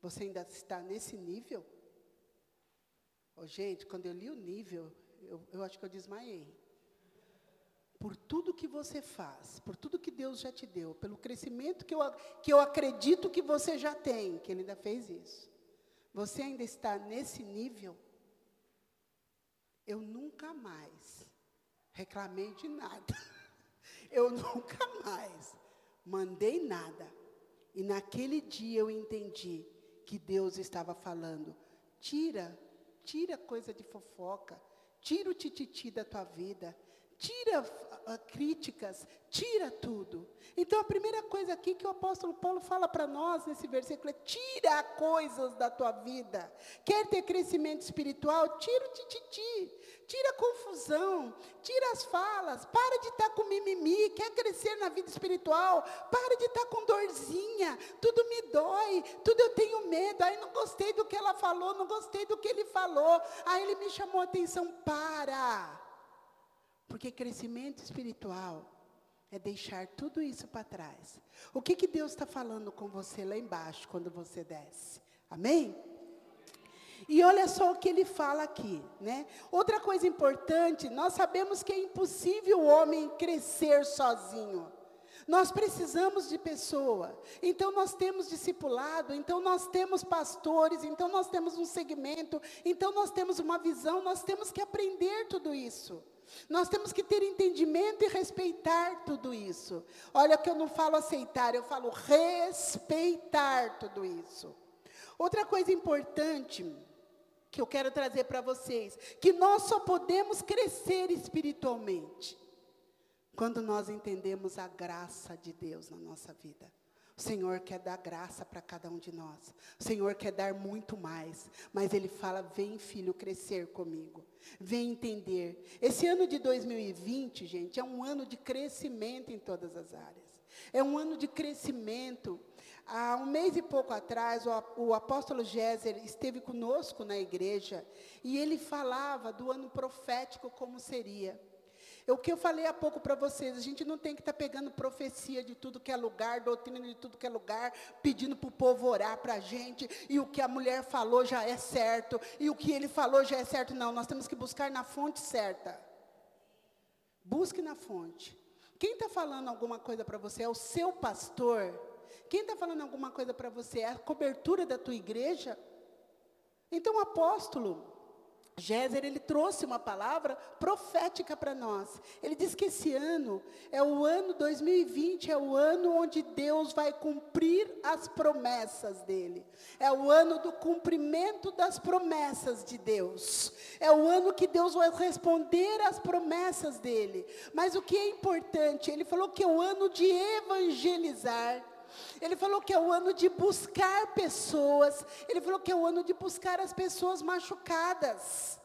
você ainda está nesse nível? Oh, gente, quando eu li o nível, eu, eu acho que eu desmaiei por tudo que você faz, por tudo que Deus já te deu, pelo crescimento que eu, que eu acredito que você já tem, que Ele ainda fez isso. Você ainda está nesse nível? Eu nunca mais reclamei de nada. Eu nunca mais mandei nada. E naquele dia eu entendi que Deus estava falando: tira, tira coisa de fofoca, tira o tititi da tua vida, tira uh, críticas, tira tudo. Então a primeira coisa aqui que o apóstolo Paulo fala para nós nesse versículo é: tira coisas da tua vida. Quer ter crescimento espiritual? Tira o tititi, tira a confusão, tira as falas, para de estar tá com mimimi, quer crescer na vida espiritual, para de estar tá com dorzinha, tudo me dói, tudo eu tenho medo, aí não gostei do que ela falou, não gostei do que ele falou, aí ele me chamou a atenção, para. Porque crescimento espiritual é deixar tudo isso para trás. O que, que Deus está falando com você lá embaixo, quando você desce? Amém? E olha só o que ele fala aqui, né? Outra coisa importante, nós sabemos que é impossível o homem crescer sozinho. Nós precisamos de pessoa. Então nós temos discipulado, então nós temos pastores, então nós temos um segmento, então nós temos uma visão, nós temos que aprender tudo isso. Nós temos que ter entendimento e respeitar tudo isso. Olha que eu não falo aceitar, eu falo respeitar tudo isso. Outra coisa importante que eu quero trazer para vocês, que nós só podemos crescer espiritualmente quando nós entendemos a graça de Deus na nossa vida. O Senhor quer dar graça para cada um de nós. O Senhor quer dar muito mais. Mas Ele fala: vem, filho, crescer comigo. Vem entender. Esse ano de 2020, gente, é um ano de crescimento em todas as áreas. É um ano de crescimento. Há um mês e pouco atrás, o, apóstolo Géser esteve conosco na igreja e ele falava do ano profético como seria. O que eu falei há pouco para vocês, a gente não tem que estar tá pegando profecia de tudo que é lugar, doutrina de tudo que é lugar, pedindo para o povo orar para a gente, e o que a mulher falou já é certo, e o que ele falou já é certo. Não, nós temos que buscar na fonte certa. Busque na fonte. Quem está falando alguma coisa para você é o seu pastor. Quem está falando alguma coisa para você é a cobertura da tua igreja. Então, apóstolo, Géser, ele trouxe uma palavra profética para nós. Ele diz que esse ano é o ano 2020, é o ano onde Deus vai cumprir as promessas dele. É o ano do cumprimento das promessas de Deus. É o ano que Deus vai responder às promessas dele. Mas o que é importante, ele falou que é o ano de evangelizar. Ele falou que é o ano de buscar pessoas. Ele falou que é o ano de buscar as pessoas machucadas.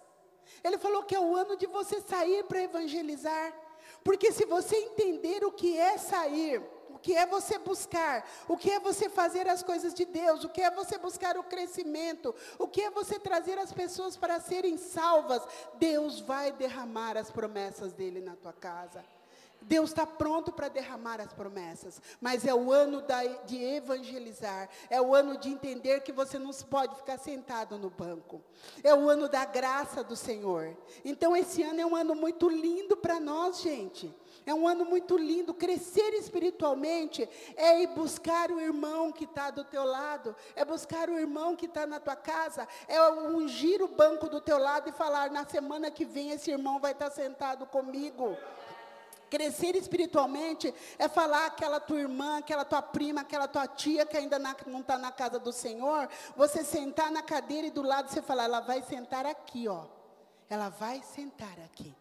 Ele falou que é o ano de você sair para evangelizar. Porque se você entender o que é sair, o que é você buscar, o que é você fazer as coisas de Deus, o que é você buscar o crescimento, o que é você trazer as pessoas para serem salvas, Deus vai derramar as promessas dele na tua casa. Deus está pronto para derramar as promessas, mas é o ano da, de evangelizar, é o ano de entender que você não pode ficar sentado no banco, é o ano da graça do Senhor. Então, esse ano é um ano muito lindo para nós, gente. É um ano muito lindo. Crescer espiritualmente é ir buscar o irmão que está do teu lado, é buscar o irmão que está na tua casa, é ungir o banco do teu lado e falar: na semana que vem esse irmão vai estar tá sentado comigo. Crescer espiritualmente é falar aquela tua irmã, aquela tua prima, aquela tua tia que ainda não está na casa do Senhor, você sentar na cadeira e do lado você falar, ela vai sentar aqui, ó. Ela vai sentar aqui.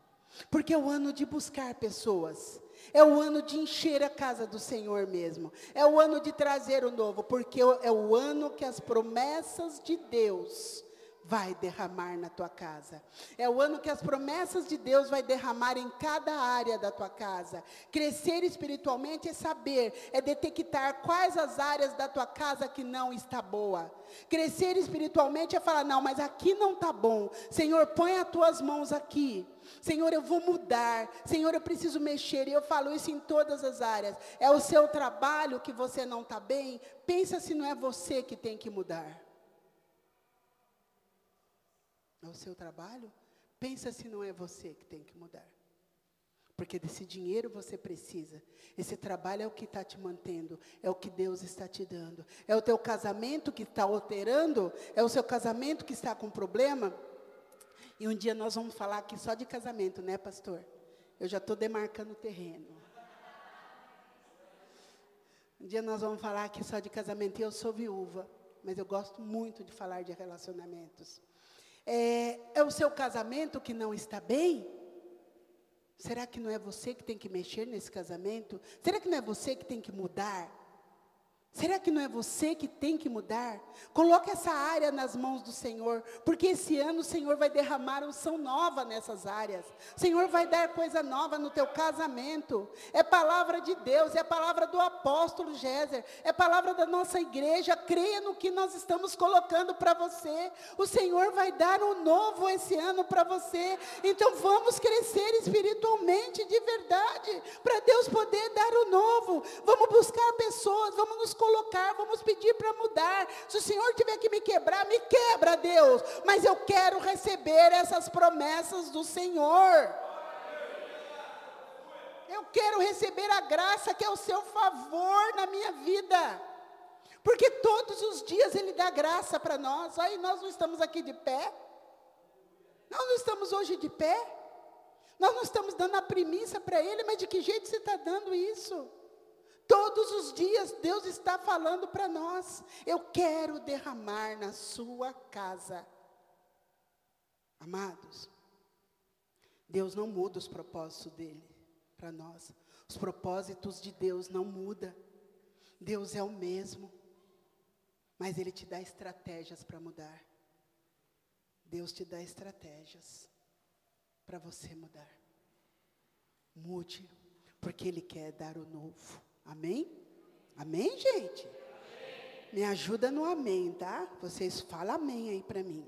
Porque é o ano de buscar pessoas. É o ano de encher a casa do Senhor mesmo. É o ano de trazer o novo, porque é o ano que as promessas de Deus vai derramar na tua casa. É o ano que as promessas de Deus vai derramar em cada área da tua casa. Crescer espiritualmente é saber, é detectar quais as áreas da tua casa que não está boa. Crescer espiritualmente é falar: "Não, mas aqui não está bom. Senhor, põe as tuas mãos aqui. Senhor, eu vou mudar. Senhor, eu preciso mexer. E eu falo isso em todas as áreas. É o seu trabalho que você não está bem. Pensa se não é você que tem que mudar ao seu trabalho, pensa se não é você que tem que mudar. Porque desse dinheiro você precisa. Esse trabalho é o que está te mantendo, é o que Deus está te dando. É o teu casamento que está alterando, é o seu casamento que está com problema. E um dia nós vamos falar aqui só de casamento, né, pastor? Eu já estou demarcando o terreno. Um dia nós vamos falar aqui só de casamento. E eu sou viúva, mas eu gosto muito de falar de relacionamentos. É, é o seu casamento que não está bem? Será que não é você que tem que mexer nesse casamento? Será que não é você que tem que mudar? Será que não é você que tem que mudar? Coloque essa área nas mãos do Senhor, porque esse ano o Senhor vai derramar unção nova nessas áreas. O Senhor vai dar coisa nova no teu casamento. É palavra de Deus, é palavra do apóstolo Géser, é palavra da nossa igreja. Creia no que nós estamos colocando para você. O Senhor vai dar um novo esse ano para você. Então vamos crescer espiritualmente de verdade, para Deus poder dar o novo. Vamos buscar pessoas, vamos nos colocar, vamos pedir para mudar. Se o Senhor tiver que me quebrar, me quebra, Deus. Mas eu quero receber essas promessas do Senhor. Eu quero receber a graça que é o seu favor na minha vida. Porque todos os dias Ele dá graça para nós. Aí nós não estamos aqui de pé. Nós não estamos hoje de pé. Nós não estamos dando a primícia para Ele, mas de que jeito você está dando isso? Todos os dias Deus está falando para nós: eu quero derramar na sua casa. Amados, Deus não muda os propósitos dele para nós. Os propósitos de Deus não mudam. Deus é o mesmo. Mas Ele te dá estratégias para mudar. Deus te dá estratégias para você mudar. Mude, porque Ele quer dar o novo. Amém? Amém, gente? Me ajuda no amém, tá? Vocês falam amém aí para mim.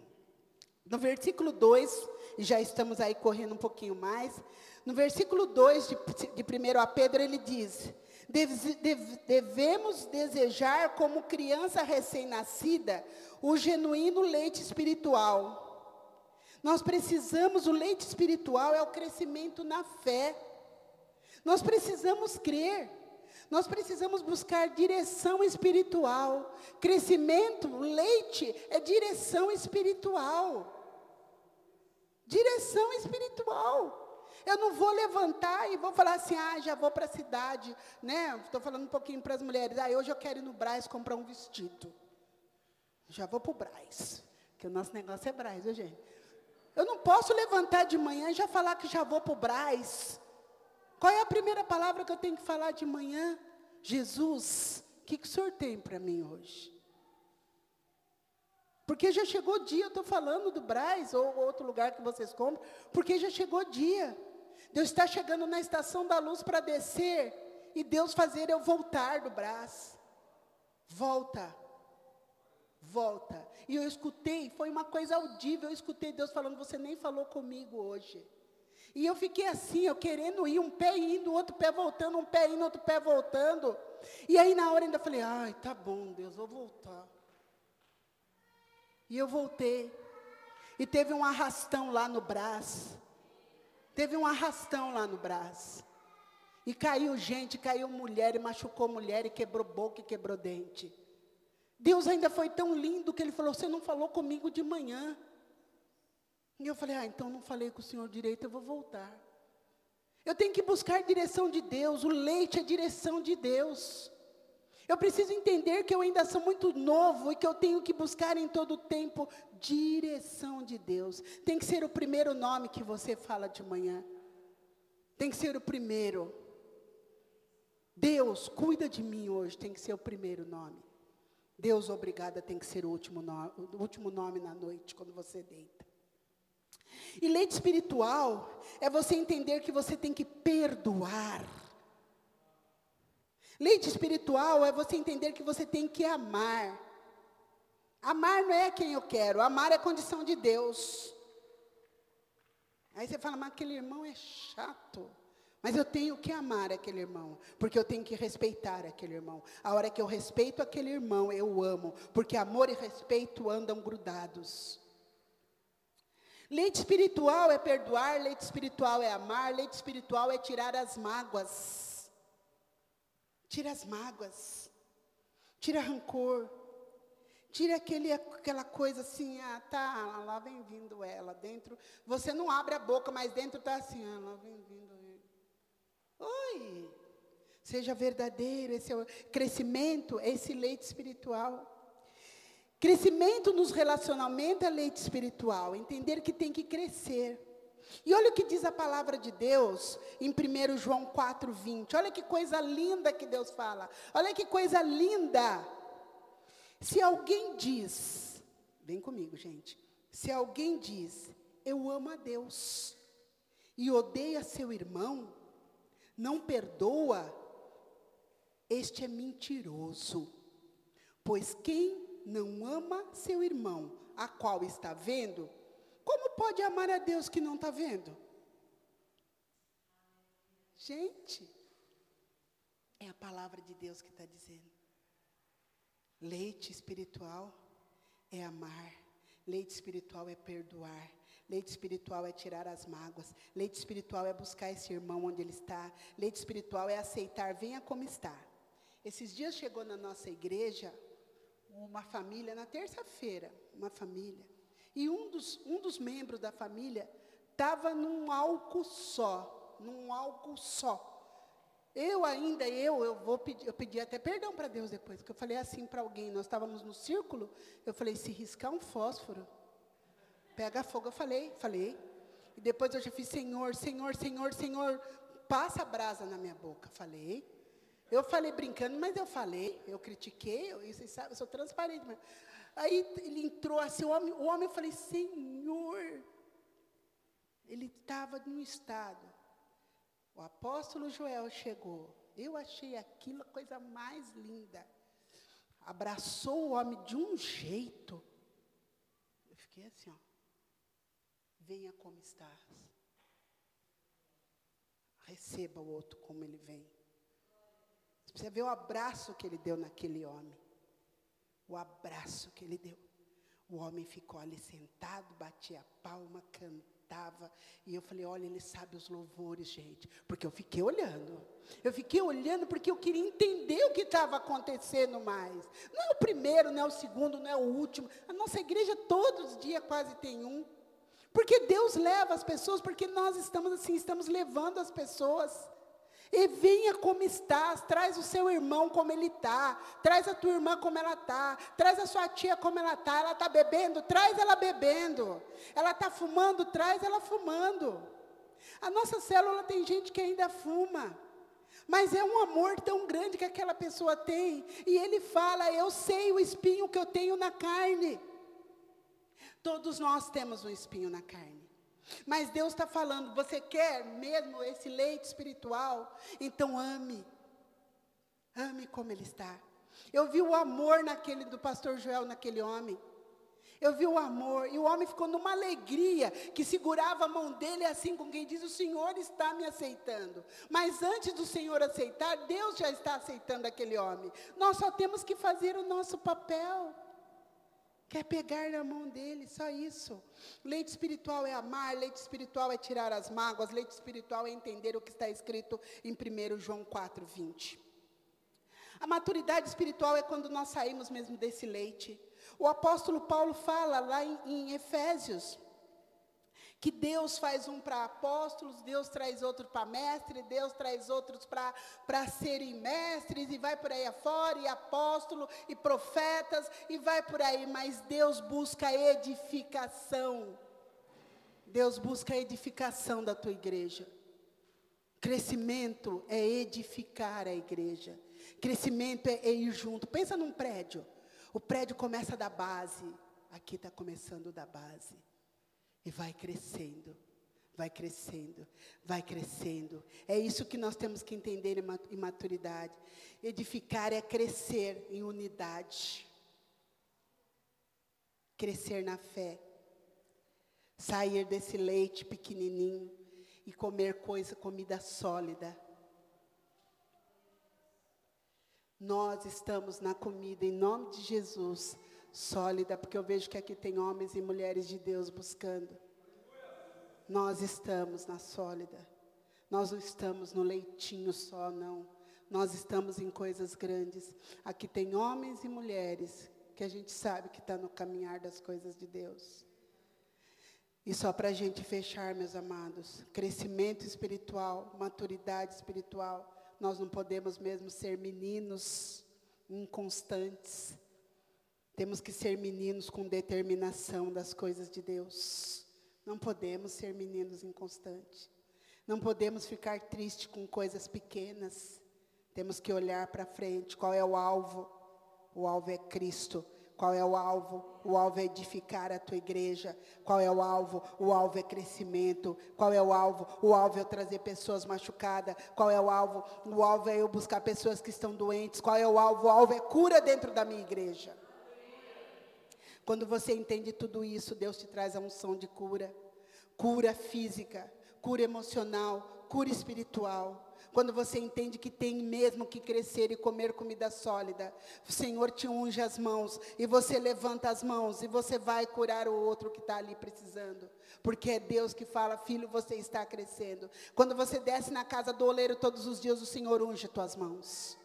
No versículo 2, e já estamos aí correndo um pouquinho mais. No versículo 2 de, de 1 a Pedro, ele diz: devemos desejar, como criança recém-nascida, o genuíno leite espiritual. Nós precisamos, o leite espiritual é o crescimento na fé. Nós precisamos crer. Nós precisamos buscar direção espiritual. Crescimento, leite, é direção espiritual. Direção espiritual. Eu não vou levantar e vou falar assim, ah, já vou para a cidade, né? Estou falando um pouquinho para as mulheres. Ah, hoje eu quero ir no Braz comprar um vestido. Já vou para o Braz, que o nosso negócio é Braz, viu, gente? Eu não posso levantar de manhã e já falar que já vou para o Braz. Qual é a primeira palavra que eu tenho que falar de manhã? Jesus, o que, que o Senhor tem para mim hoje? Porque já chegou o dia, eu estou falando do Braz ou outro lugar que vocês compram, porque já chegou o dia. Deus está chegando na estação da luz para descer e Deus fazer eu voltar do Braz. Volta. Volta. E eu escutei, foi uma coisa audível, eu escutei Deus falando, você nem falou comigo hoje. E eu fiquei assim, eu querendo ir, um pé indo, outro pé voltando, um pé indo, outro pé voltando. E aí na hora ainda falei, ai, tá bom, Deus, vou voltar. E eu voltei. E teve um arrastão lá no braço. Teve um arrastão lá no braço. E caiu gente, caiu mulher, e machucou mulher, e quebrou boca e quebrou dente. Deus ainda foi tão lindo que ele falou: Você não falou comigo de manhã. E eu falei, ah, então não falei com o senhor direito, eu vou voltar. Eu tenho que buscar direção de Deus, o leite é direção de Deus. Eu preciso entender que eu ainda sou muito novo e que eu tenho que buscar em todo o tempo direção de Deus. Tem que ser o primeiro nome que você fala de manhã. Tem que ser o primeiro. Deus, cuida de mim hoje, tem que ser o primeiro nome. Deus, obrigada, tem que ser o último, no, o último nome na noite, quando você deita. E leite espiritual é você entender que você tem que perdoar. Leite espiritual é você entender que você tem que amar. Amar não é quem eu quero, amar é condição de Deus. Aí você fala, mas aquele irmão é chato. Mas eu tenho que amar aquele irmão, porque eu tenho que respeitar aquele irmão. A hora que eu respeito aquele irmão, eu amo, porque amor e respeito andam grudados. Leite espiritual é perdoar, leite espiritual é amar, leite espiritual é tirar as mágoas. Tira as mágoas. Tira rancor. Tira aquele, aquela coisa assim, ah, tá, lá vem vindo ela. Dentro, você não abre a boca, mas dentro está assim, ah, lá vem vindo ele. Oi! Seja verdadeiro, esse é crescimento, esse leite espiritual. Crescimento nos relacionamentos é leite espiritual, entender que tem que crescer. E olha o que diz a palavra de Deus em 1 João 4,20. Olha que coisa linda que Deus fala. Olha que coisa linda. Se alguém diz, vem comigo, gente. Se alguém diz, eu amo a Deus, e odeia seu irmão, não perdoa, este é mentiroso. Pois quem não ama seu irmão, a qual está vendo, como pode amar a Deus que não está vendo? Gente, é a palavra de Deus que está dizendo. Leite espiritual é amar, leite espiritual é perdoar, leite espiritual é tirar as mágoas, leite espiritual é buscar esse irmão onde ele está, leite espiritual é aceitar, venha como está. Esses dias chegou na nossa igreja uma família, na terça-feira, uma família. E um dos, um dos membros da família estava num álcool só, num álcool só. Eu ainda, eu, eu vou pedir, eu pedi até perdão para Deus depois, porque eu falei assim para alguém, nós estávamos no círculo, eu falei, se riscar um fósforo, pega fogo, eu falei, falei. E depois eu já fiz, Senhor, Senhor, Senhor, Senhor, passa a brasa na minha boca, falei. Eu falei brincando, mas eu falei, eu critiquei, eu, vocês sabem, eu sou transparente. Mas... Aí ele entrou assim, o homem, o homem eu falei, Senhor, ele estava num estado. O apóstolo Joel chegou. Eu achei aquilo a coisa mais linda. abraçou o homem de um jeito. Eu fiquei assim, ó. Venha como estás. Receba o outro como ele vem. Precisa ver o abraço que ele deu naquele homem. O abraço que ele deu. O homem ficou ali sentado, batia a palma, cantava. E eu falei: olha, ele sabe os louvores, gente. Porque eu fiquei olhando. Eu fiquei olhando porque eu queria entender o que estava acontecendo mais. Não é o primeiro, não é o segundo, não é o último. A nossa igreja todos os dias quase tem um. Porque Deus leva as pessoas, porque nós estamos assim, estamos levando as pessoas. E venha como estás, traz o seu irmão como ele está, traz a tua irmã como ela está, traz a sua tia como ela está, ela está bebendo, traz ela bebendo, ela está fumando, traz ela fumando. A nossa célula tem gente que ainda fuma, mas é um amor tão grande que aquela pessoa tem, e ele fala: Eu sei o espinho que eu tenho na carne. Todos nós temos um espinho na carne. Mas Deus está falando, você quer mesmo esse leite espiritual? Então ame. Ame como ele está. Eu vi o amor naquele do pastor Joel naquele homem. Eu vi o amor, e o homem ficou numa alegria, que segurava a mão dele assim com quem diz: O Senhor está me aceitando. Mas antes do Senhor aceitar, Deus já está aceitando aquele homem. Nós só temos que fazer o nosso papel. Quer pegar na mão dele, só isso. Leite espiritual é amar, leite espiritual é tirar as mágoas, leite espiritual é entender o que está escrito em 1 João 4, 20. A maturidade espiritual é quando nós saímos mesmo desse leite. O apóstolo Paulo fala lá em, em Efésios, que Deus faz um para apóstolos, Deus traz outro para mestre, Deus traz outros para serem mestres, e vai por aí afora, e apóstolo, e profetas, e vai por aí, mas Deus busca edificação. Deus busca a edificação da tua igreja. Crescimento é edificar a igreja. Crescimento é, ir junto. Pensa num prédio. O prédio começa da base. Aqui está começando da base. E vai crescendo, vai crescendo, vai crescendo. É isso que nós temos que entender em maturidade. Edificar é crescer em unidade. Crescer na fé. Sair desse leite pequenininho e comer coisa, comida sólida. Nós estamos na comida em nome de Jesus sólida, porque eu vejo que aqui tem homens e mulheres de Deus buscando. Nós estamos na sólida. Nós não estamos no leitinho só, não. Nós estamos em coisas grandes. Aqui tem homens e mulheres que a gente sabe que está no caminhar das coisas de Deus. E só para a gente fechar, meus amados, crescimento espiritual, maturidade espiritual, nós não podemos mesmo ser meninos inconstantes temos que ser meninos com determinação das coisas de Deus. Não podemos ser meninos inconstantes. Não podemos ficar tristes com coisas pequenas. Temos que olhar para frente. Qual é o alvo? O alvo é Cristo. Qual é o alvo? O alvo é edificar a tua igreja. Qual é o alvo? O alvo é crescimento. Qual é o alvo? O alvo é eu trazer pessoas machucadas. Qual é o alvo? O alvo é eu buscar pessoas que estão doentes. Qual é o alvo? O alvo é cura dentro da minha igreja. Quando você entende tudo isso, Deus te traz a unção de cura. Cura física, cura emocional, cura espiritual. Quando você entende que tem mesmo que crescer e comer comida sólida, o Senhor te unge as mãos e você levanta as mãos e você vai curar o outro que está ali precisando. Porque é Deus que fala, filho, você está crescendo. Quando você desce na casa do oleiro todos os dias, o Senhor unge tuas mãos.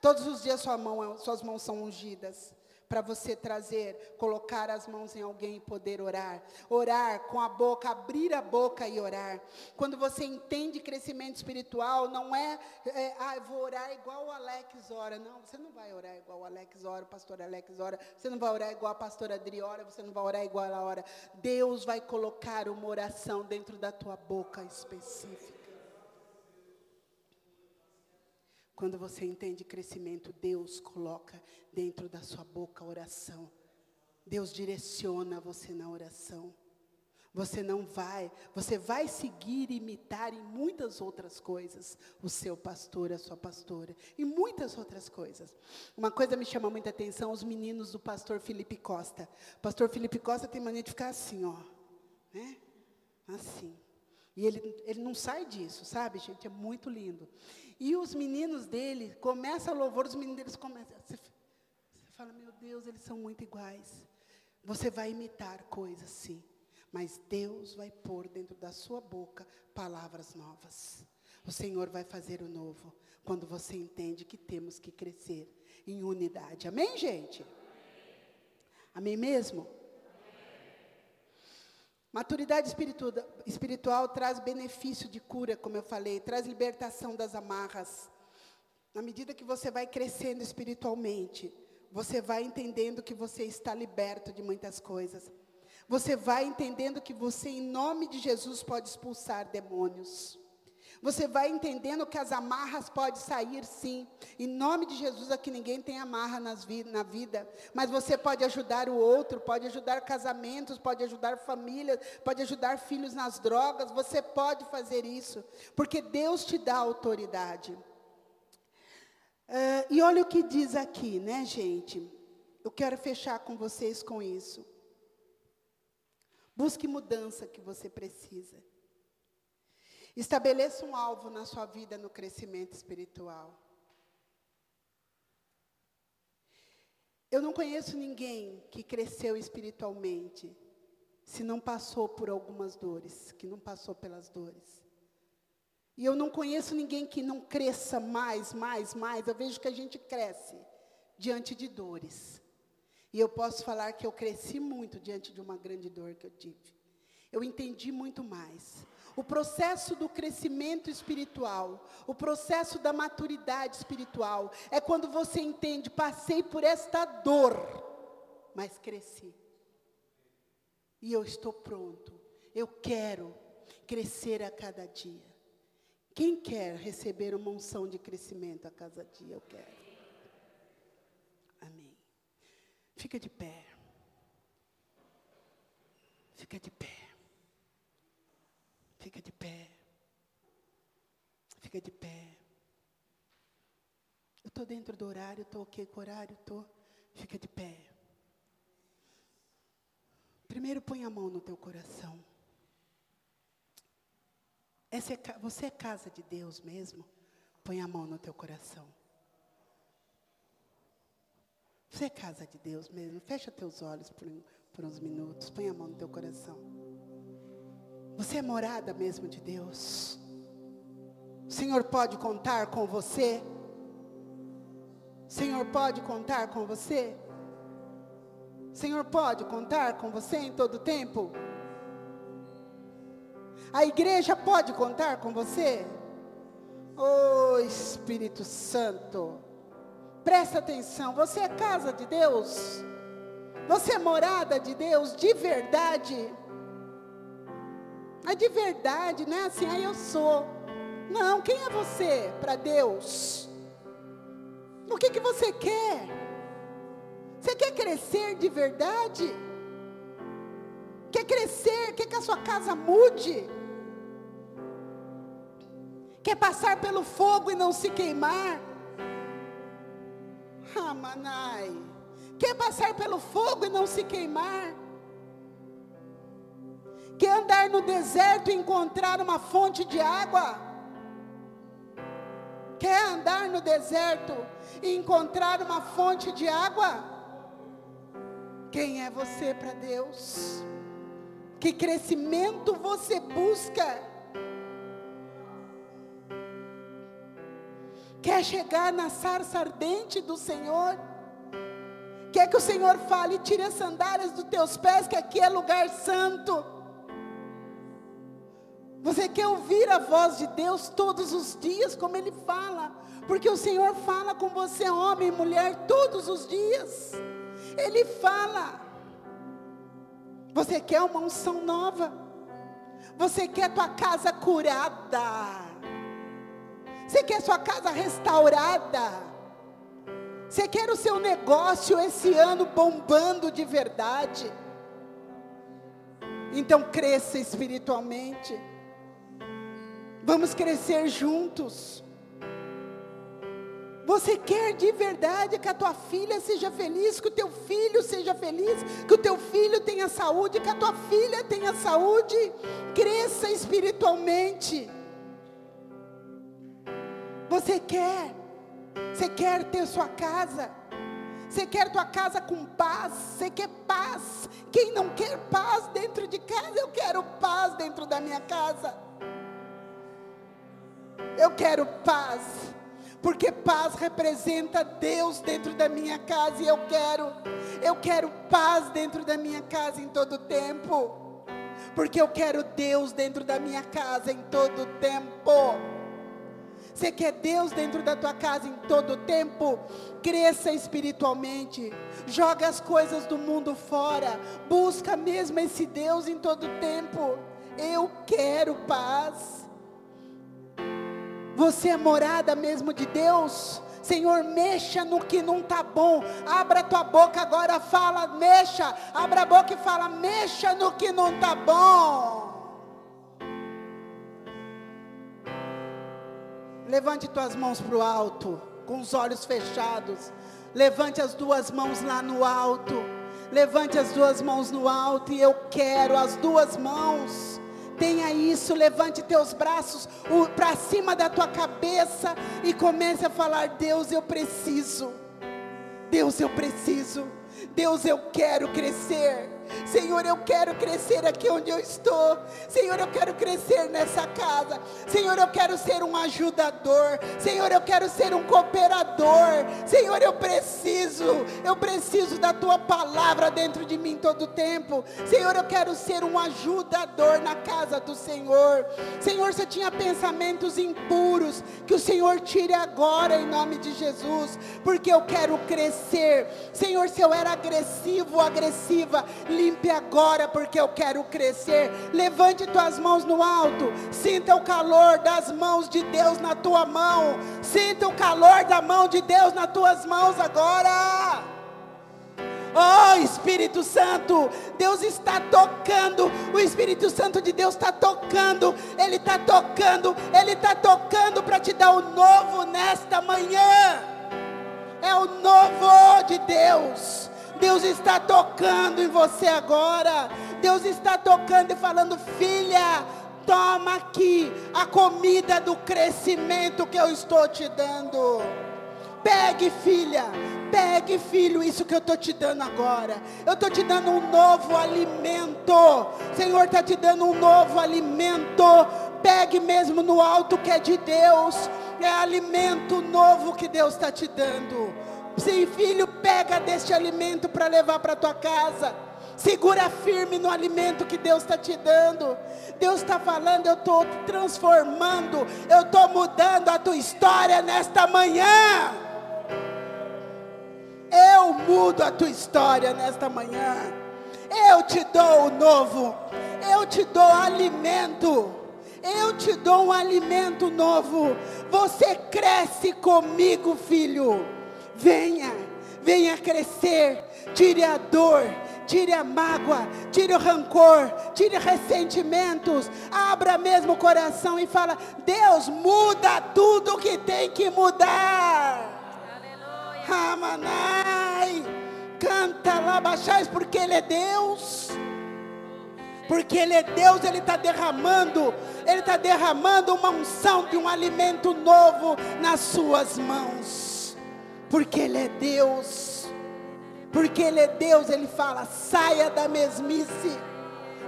Todos os dias sua mão, suas mãos são ungidas para você trazer, colocar as mãos em alguém e poder orar. Orar com a boca, abrir a boca e orar. Quando você entende crescimento espiritual, não é, é ah, vou orar igual o Alex ora. Não, você não vai orar igual o Alex ora, o pastor Alex ora. Você não vai orar igual a pastora Adri ora, você não vai orar igual ela ora. Deus vai colocar uma oração dentro da tua boca específica. Quando você entende crescimento, Deus coloca dentro da sua boca a oração. Deus direciona você na oração. Você não vai, você vai seguir e imitar em muitas outras coisas o seu pastor, a sua pastora, e muitas outras coisas. Uma coisa me chama muita atenção, os meninos do pastor Felipe Costa. O pastor Felipe Costa tem mania de ficar assim, ó, né? Assim. E ele, ele não sai disso, sabe, gente? É muito lindo. E os meninos dele, começa a louvor, os meninos deles começam. Você, você fala, meu Deus, eles são muito iguais. Você vai imitar coisas, sim. Mas Deus vai pôr dentro da sua boca palavras novas. O Senhor vai fazer o novo. Quando você entende que temos que crescer em unidade. Amém, gente? Amém mesmo? Maturidade espiritual, traz benefício de cura, como eu falei, traz libertação das amarras. Na medida que você vai crescendo espiritualmente, você vai entendendo que você está liberto de muitas coisas. Você vai entendendo que você, em nome de Jesus, pode expulsar demônios. Você vai entendendo que as amarras podem sair sim. Em nome de Jesus, aqui ninguém tem amarra vi na vida. Mas você pode ajudar o outro, pode ajudar casamentos, pode ajudar famílias, pode ajudar filhos nas drogas. Você pode fazer isso. Porque Deus te dá autoridade. Uh, e olha o que diz aqui, né, gente? Eu quero fechar com vocês com isso. Busque mudança que você precisa. Estabeleça um alvo na sua vida no crescimento espiritual. Eu não conheço ninguém que cresceu espiritualmente se não passou por algumas dores, que não passou pelas dores. E eu não conheço ninguém que não cresça mais, mais, mais. Eu vejo que a gente cresce diante de dores. E eu posso falar que eu cresci muito diante de uma grande dor que eu tive. Eu entendi muito mais. O processo do crescimento espiritual, o processo da maturidade espiritual, é quando você entende, passei por esta dor, mas cresci. E eu estou pronto. Eu quero crescer a cada dia. Quem quer receber uma unção de crescimento a cada dia? Eu quero. Fica de pé. Fica de pé. Fica de pé. Fica de pé. Eu estou dentro do horário, estou ok com o horário, estou. Fica de pé. Primeiro põe a mão no teu coração. Essa é, você é casa de Deus mesmo? Põe a mão no teu coração. Você é casa de Deus mesmo. Fecha teus olhos por, por uns minutos. Põe a mão no teu coração. Você é morada mesmo de Deus. O Senhor pode contar com você? O Senhor pode contar com você? O Senhor pode contar com você em todo tempo? A igreja pode contar com você? Oh Espírito Santo. Presta atenção, você é casa de Deus? Você é morada de Deus de verdade? É de verdade, não é assim, aí eu sou. Não, quem é você para Deus? O que, que você quer? Você quer crescer de verdade? Quer crescer? Quer que a sua casa mude? Quer passar pelo fogo e não se queimar? Ramanai. Quer passar pelo fogo e não se queimar? Quer andar no deserto e encontrar uma fonte de água? Quer andar no deserto e encontrar uma fonte de água? Quem é você para Deus? Que crescimento você busca? Quer chegar na sarça ardente do Senhor? Quer que o Senhor fale, tire as sandálias dos teus pés, que aqui é lugar santo. Você quer ouvir a voz de Deus todos os dias, como Ele fala, porque o Senhor fala com você, homem e mulher, todos os dias. Ele fala. Você quer uma unção nova? Você quer tua casa curada? Você quer sua casa restaurada? Você quer o seu negócio esse ano bombando de verdade? Então cresça espiritualmente. Vamos crescer juntos. Você quer de verdade que a tua filha seja feliz, que o teu filho seja feliz, que o teu filho tenha saúde, que a tua filha tenha saúde, cresça espiritualmente. Você quer, você quer ter sua casa, você quer tua casa com paz, você quer paz. Quem não quer paz dentro de casa, eu quero paz dentro da minha casa. Eu quero paz porque paz representa Deus dentro da minha casa e eu quero, eu quero paz dentro da minha casa em todo tempo, porque eu quero Deus dentro da minha casa em todo tempo. Você quer Deus dentro da tua casa em todo tempo? Cresça espiritualmente. Joga as coisas do mundo fora. Busca mesmo esse Deus em todo tempo. Eu quero paz. Você é morada mesmo de Deus? Senhor, mexa no que não está bom. Abra tua boca agora, fala, mexa. Abra a boca e fala, mexa no que não está bom. Levante tuas mãos para o alto, com os olhos fechados. Levante as duas mãos lá no alto. Levante as duas mãos no alto e eu quero as duas mãos Tenha isso, levante teus braços para cima da tua cabeça e comece a falar: Deus, eu preciso. Deus, eu preciso. Deus, eu quero crescer. Senhor, eu quero crescer aqui onde eu estou. Senhor, eu quero crescer nessa casa. Senhor, eu quero ser um ajudador. Senhor, eu quero ser um cooperador. Senhor, eu preciso, eu preciso da tua palavra dentro de mim todo o tempo. Senhor, eu quero ser um ajudador na casa do Senhor. Senhor, se eu tinha pensamentos impuros, que o Senhor tire agora em nome de Jesus, porque eu quero crescer. Senhor, se eu era agressivo agressiva, limpe agora, porque eu quero crescer. Levante tuas mãos no alto, sinta o calor das mãos de Deus na tua mão, sinta o calor da mão de Deus nas tuas mãos agora. Oh Espírito Santo, Deus está tocando, o Espírito Santo de Deus está tocando, Ele está tocando, Ele está tocando para te dar o novo nesta manhã. É o novo de Deus. Deus está tocando em você agora. Deus está tocando e falando, filha, toma aqui a comida do crescimento que eu estou te dando. Pegue, filha, pegue, filho, isso que eu estou te dando agora. Eu estou te dando um novo alimento. O Senhor está te dando um novo alimento. Pegue mesmo no alto que é de Deus. É alimento novo que Deus está te dando. Sim, filho, pega deste alimento para levar para tua casa. Segura firme no alimento que Deus está te dando. Deus está falando, eu estou transformando, eu estou mudando a tua história nesta manhã. Eu mudo a tua história nesta manhã. Eu te dou o novo. Eu te dou alimento. Eu te dou um alimento novo. Você cresce comigo, filho. Venha, venha crescer, tire a dor, tire a mágoa, tire o rancor, tire ressentimentos, abra mesmo o coração e fala: Deus muda tudo que tem que mudar. Ramanai, canta lá, baixais, porque Ele é Deus. Porque Ele é Deus, Ele está derramando, Ele está derramando uma unção de um alimento novo nas suas mãos. Porque Ele é Deus. Porque Ele é Deus, Ele fala: saia da mesmice.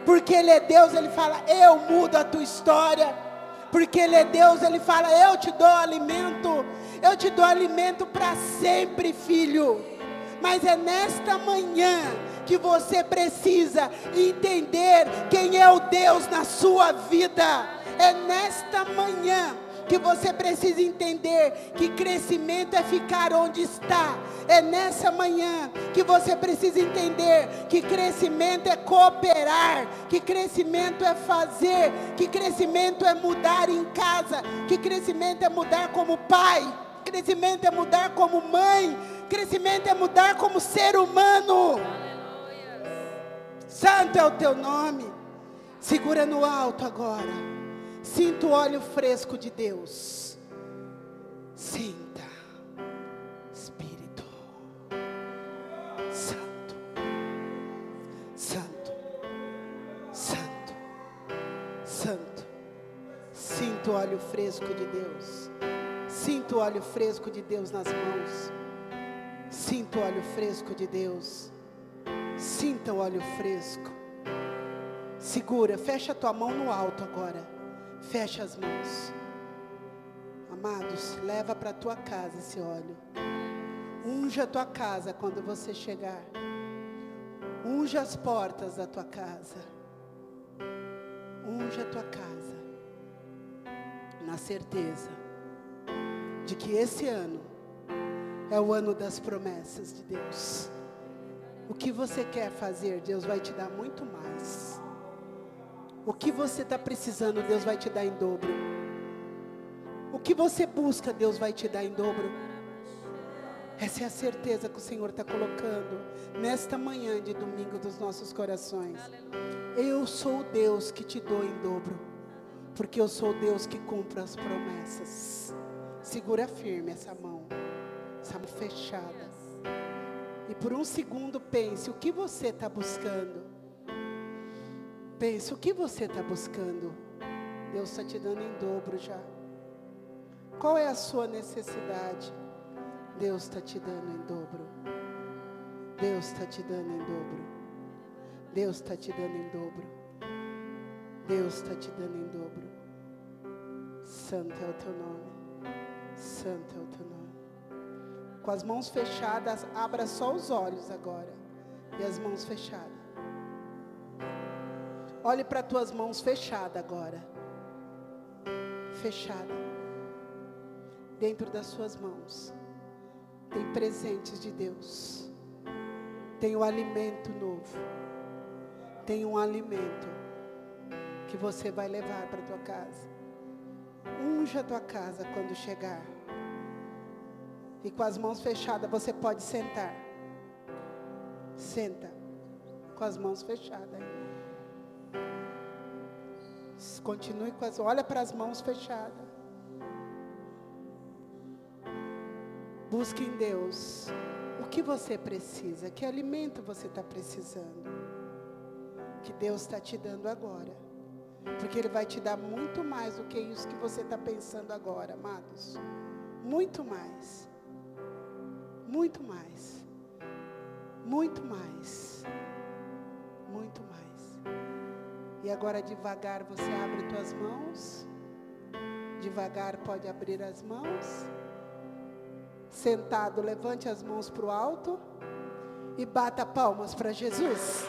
Porque Ele é Deus, Ele fala: eu mudo a tua história. Porque Ele é Deus, Ele fala: eu te dou alimento. Eu te dou alimento para sempre, filho. Mas é nesta manhã que você precisa entender quem é o Deus na sua vida. É nesta manhã que você precisa entender que crescimento é ficar onde está. É nessa manhã que você precisa entender que crescimento é cooperar, que crescimento é fazer, que crescimento é mudar em casa, que crescimento é mudar como pai, crescimento é mudar como mãe, crescimento é mudar como ser humano. Santo é o teu nome. Segura no alto agora. Sinta o óleo fresco de Deus. Sinta. Espírito Santo. Santo. Santo. Santo. Sinta o óleo fresco de Deus. Sinta o óleo fresco de Deus nas mãos. Sinta o óleo fresco de Deus. Sinta o óleo fresco. Segura, fecha a tua mão no alto agora. Fecha as mãos. Amados, leva para tua casa esse óleo. Unja a tua casa quando você chegar. Unja as portas da tua casa. Unja a tua casa. Na certeza de que esse ano é o ano das promessas de Deus. O que você quer fazer, Deus vai te dar muito mais. O que você está precisando, Deus vai te dar em dobro. O que você busca, Deus vai te dar em dobro. Essa é a certeza que o Senhor está colocando nesta manhã de domingo dos nossos corações. Eu sou o Deus que te dou em dobro, porque eu sou o Deus que cumpre as promessas. Segura firme essa mão, essa mão fechada. E por um segundo pense o que você está buscando. Pense o que você está buscando. Deus está te dando em dobro já. Qual é a sua necessidade? Deus está te dando em dobro. Deus está te dando em dobro. Deus está te dando em dobro. Deus está te dando em dobro. Santo é o teu nome. Santo é o teu nome. Com as mãos fechadas, abra só os olhos agora. E as mãos fechadas. Olhe para tuas mãos fechadas agora. Fechada. Dentro das suas mãos. Tem presentes de Deus. Tem o um alimento novo. Tem um alimento que você vai levar para tua casa. Unja a tua casa quando chegar. E com as mãos fechadas você pode sentar. Senta. Com as mãos fechadas. Continue com as. Olha para as mãos fechadas. Busque em Deus o que você precisa, que alimento você está precisando, que Deus está te dando agora, porque Ele vai te dar muito mais do que isso que você está pensando agora, amados, muito mais, muito mais, muito mais, muito mais. E agora devagar você abre tuas mãos, devagar pode abrir as mãos. Sentado, levante as mãos para o alto e bata palmas para Jesus.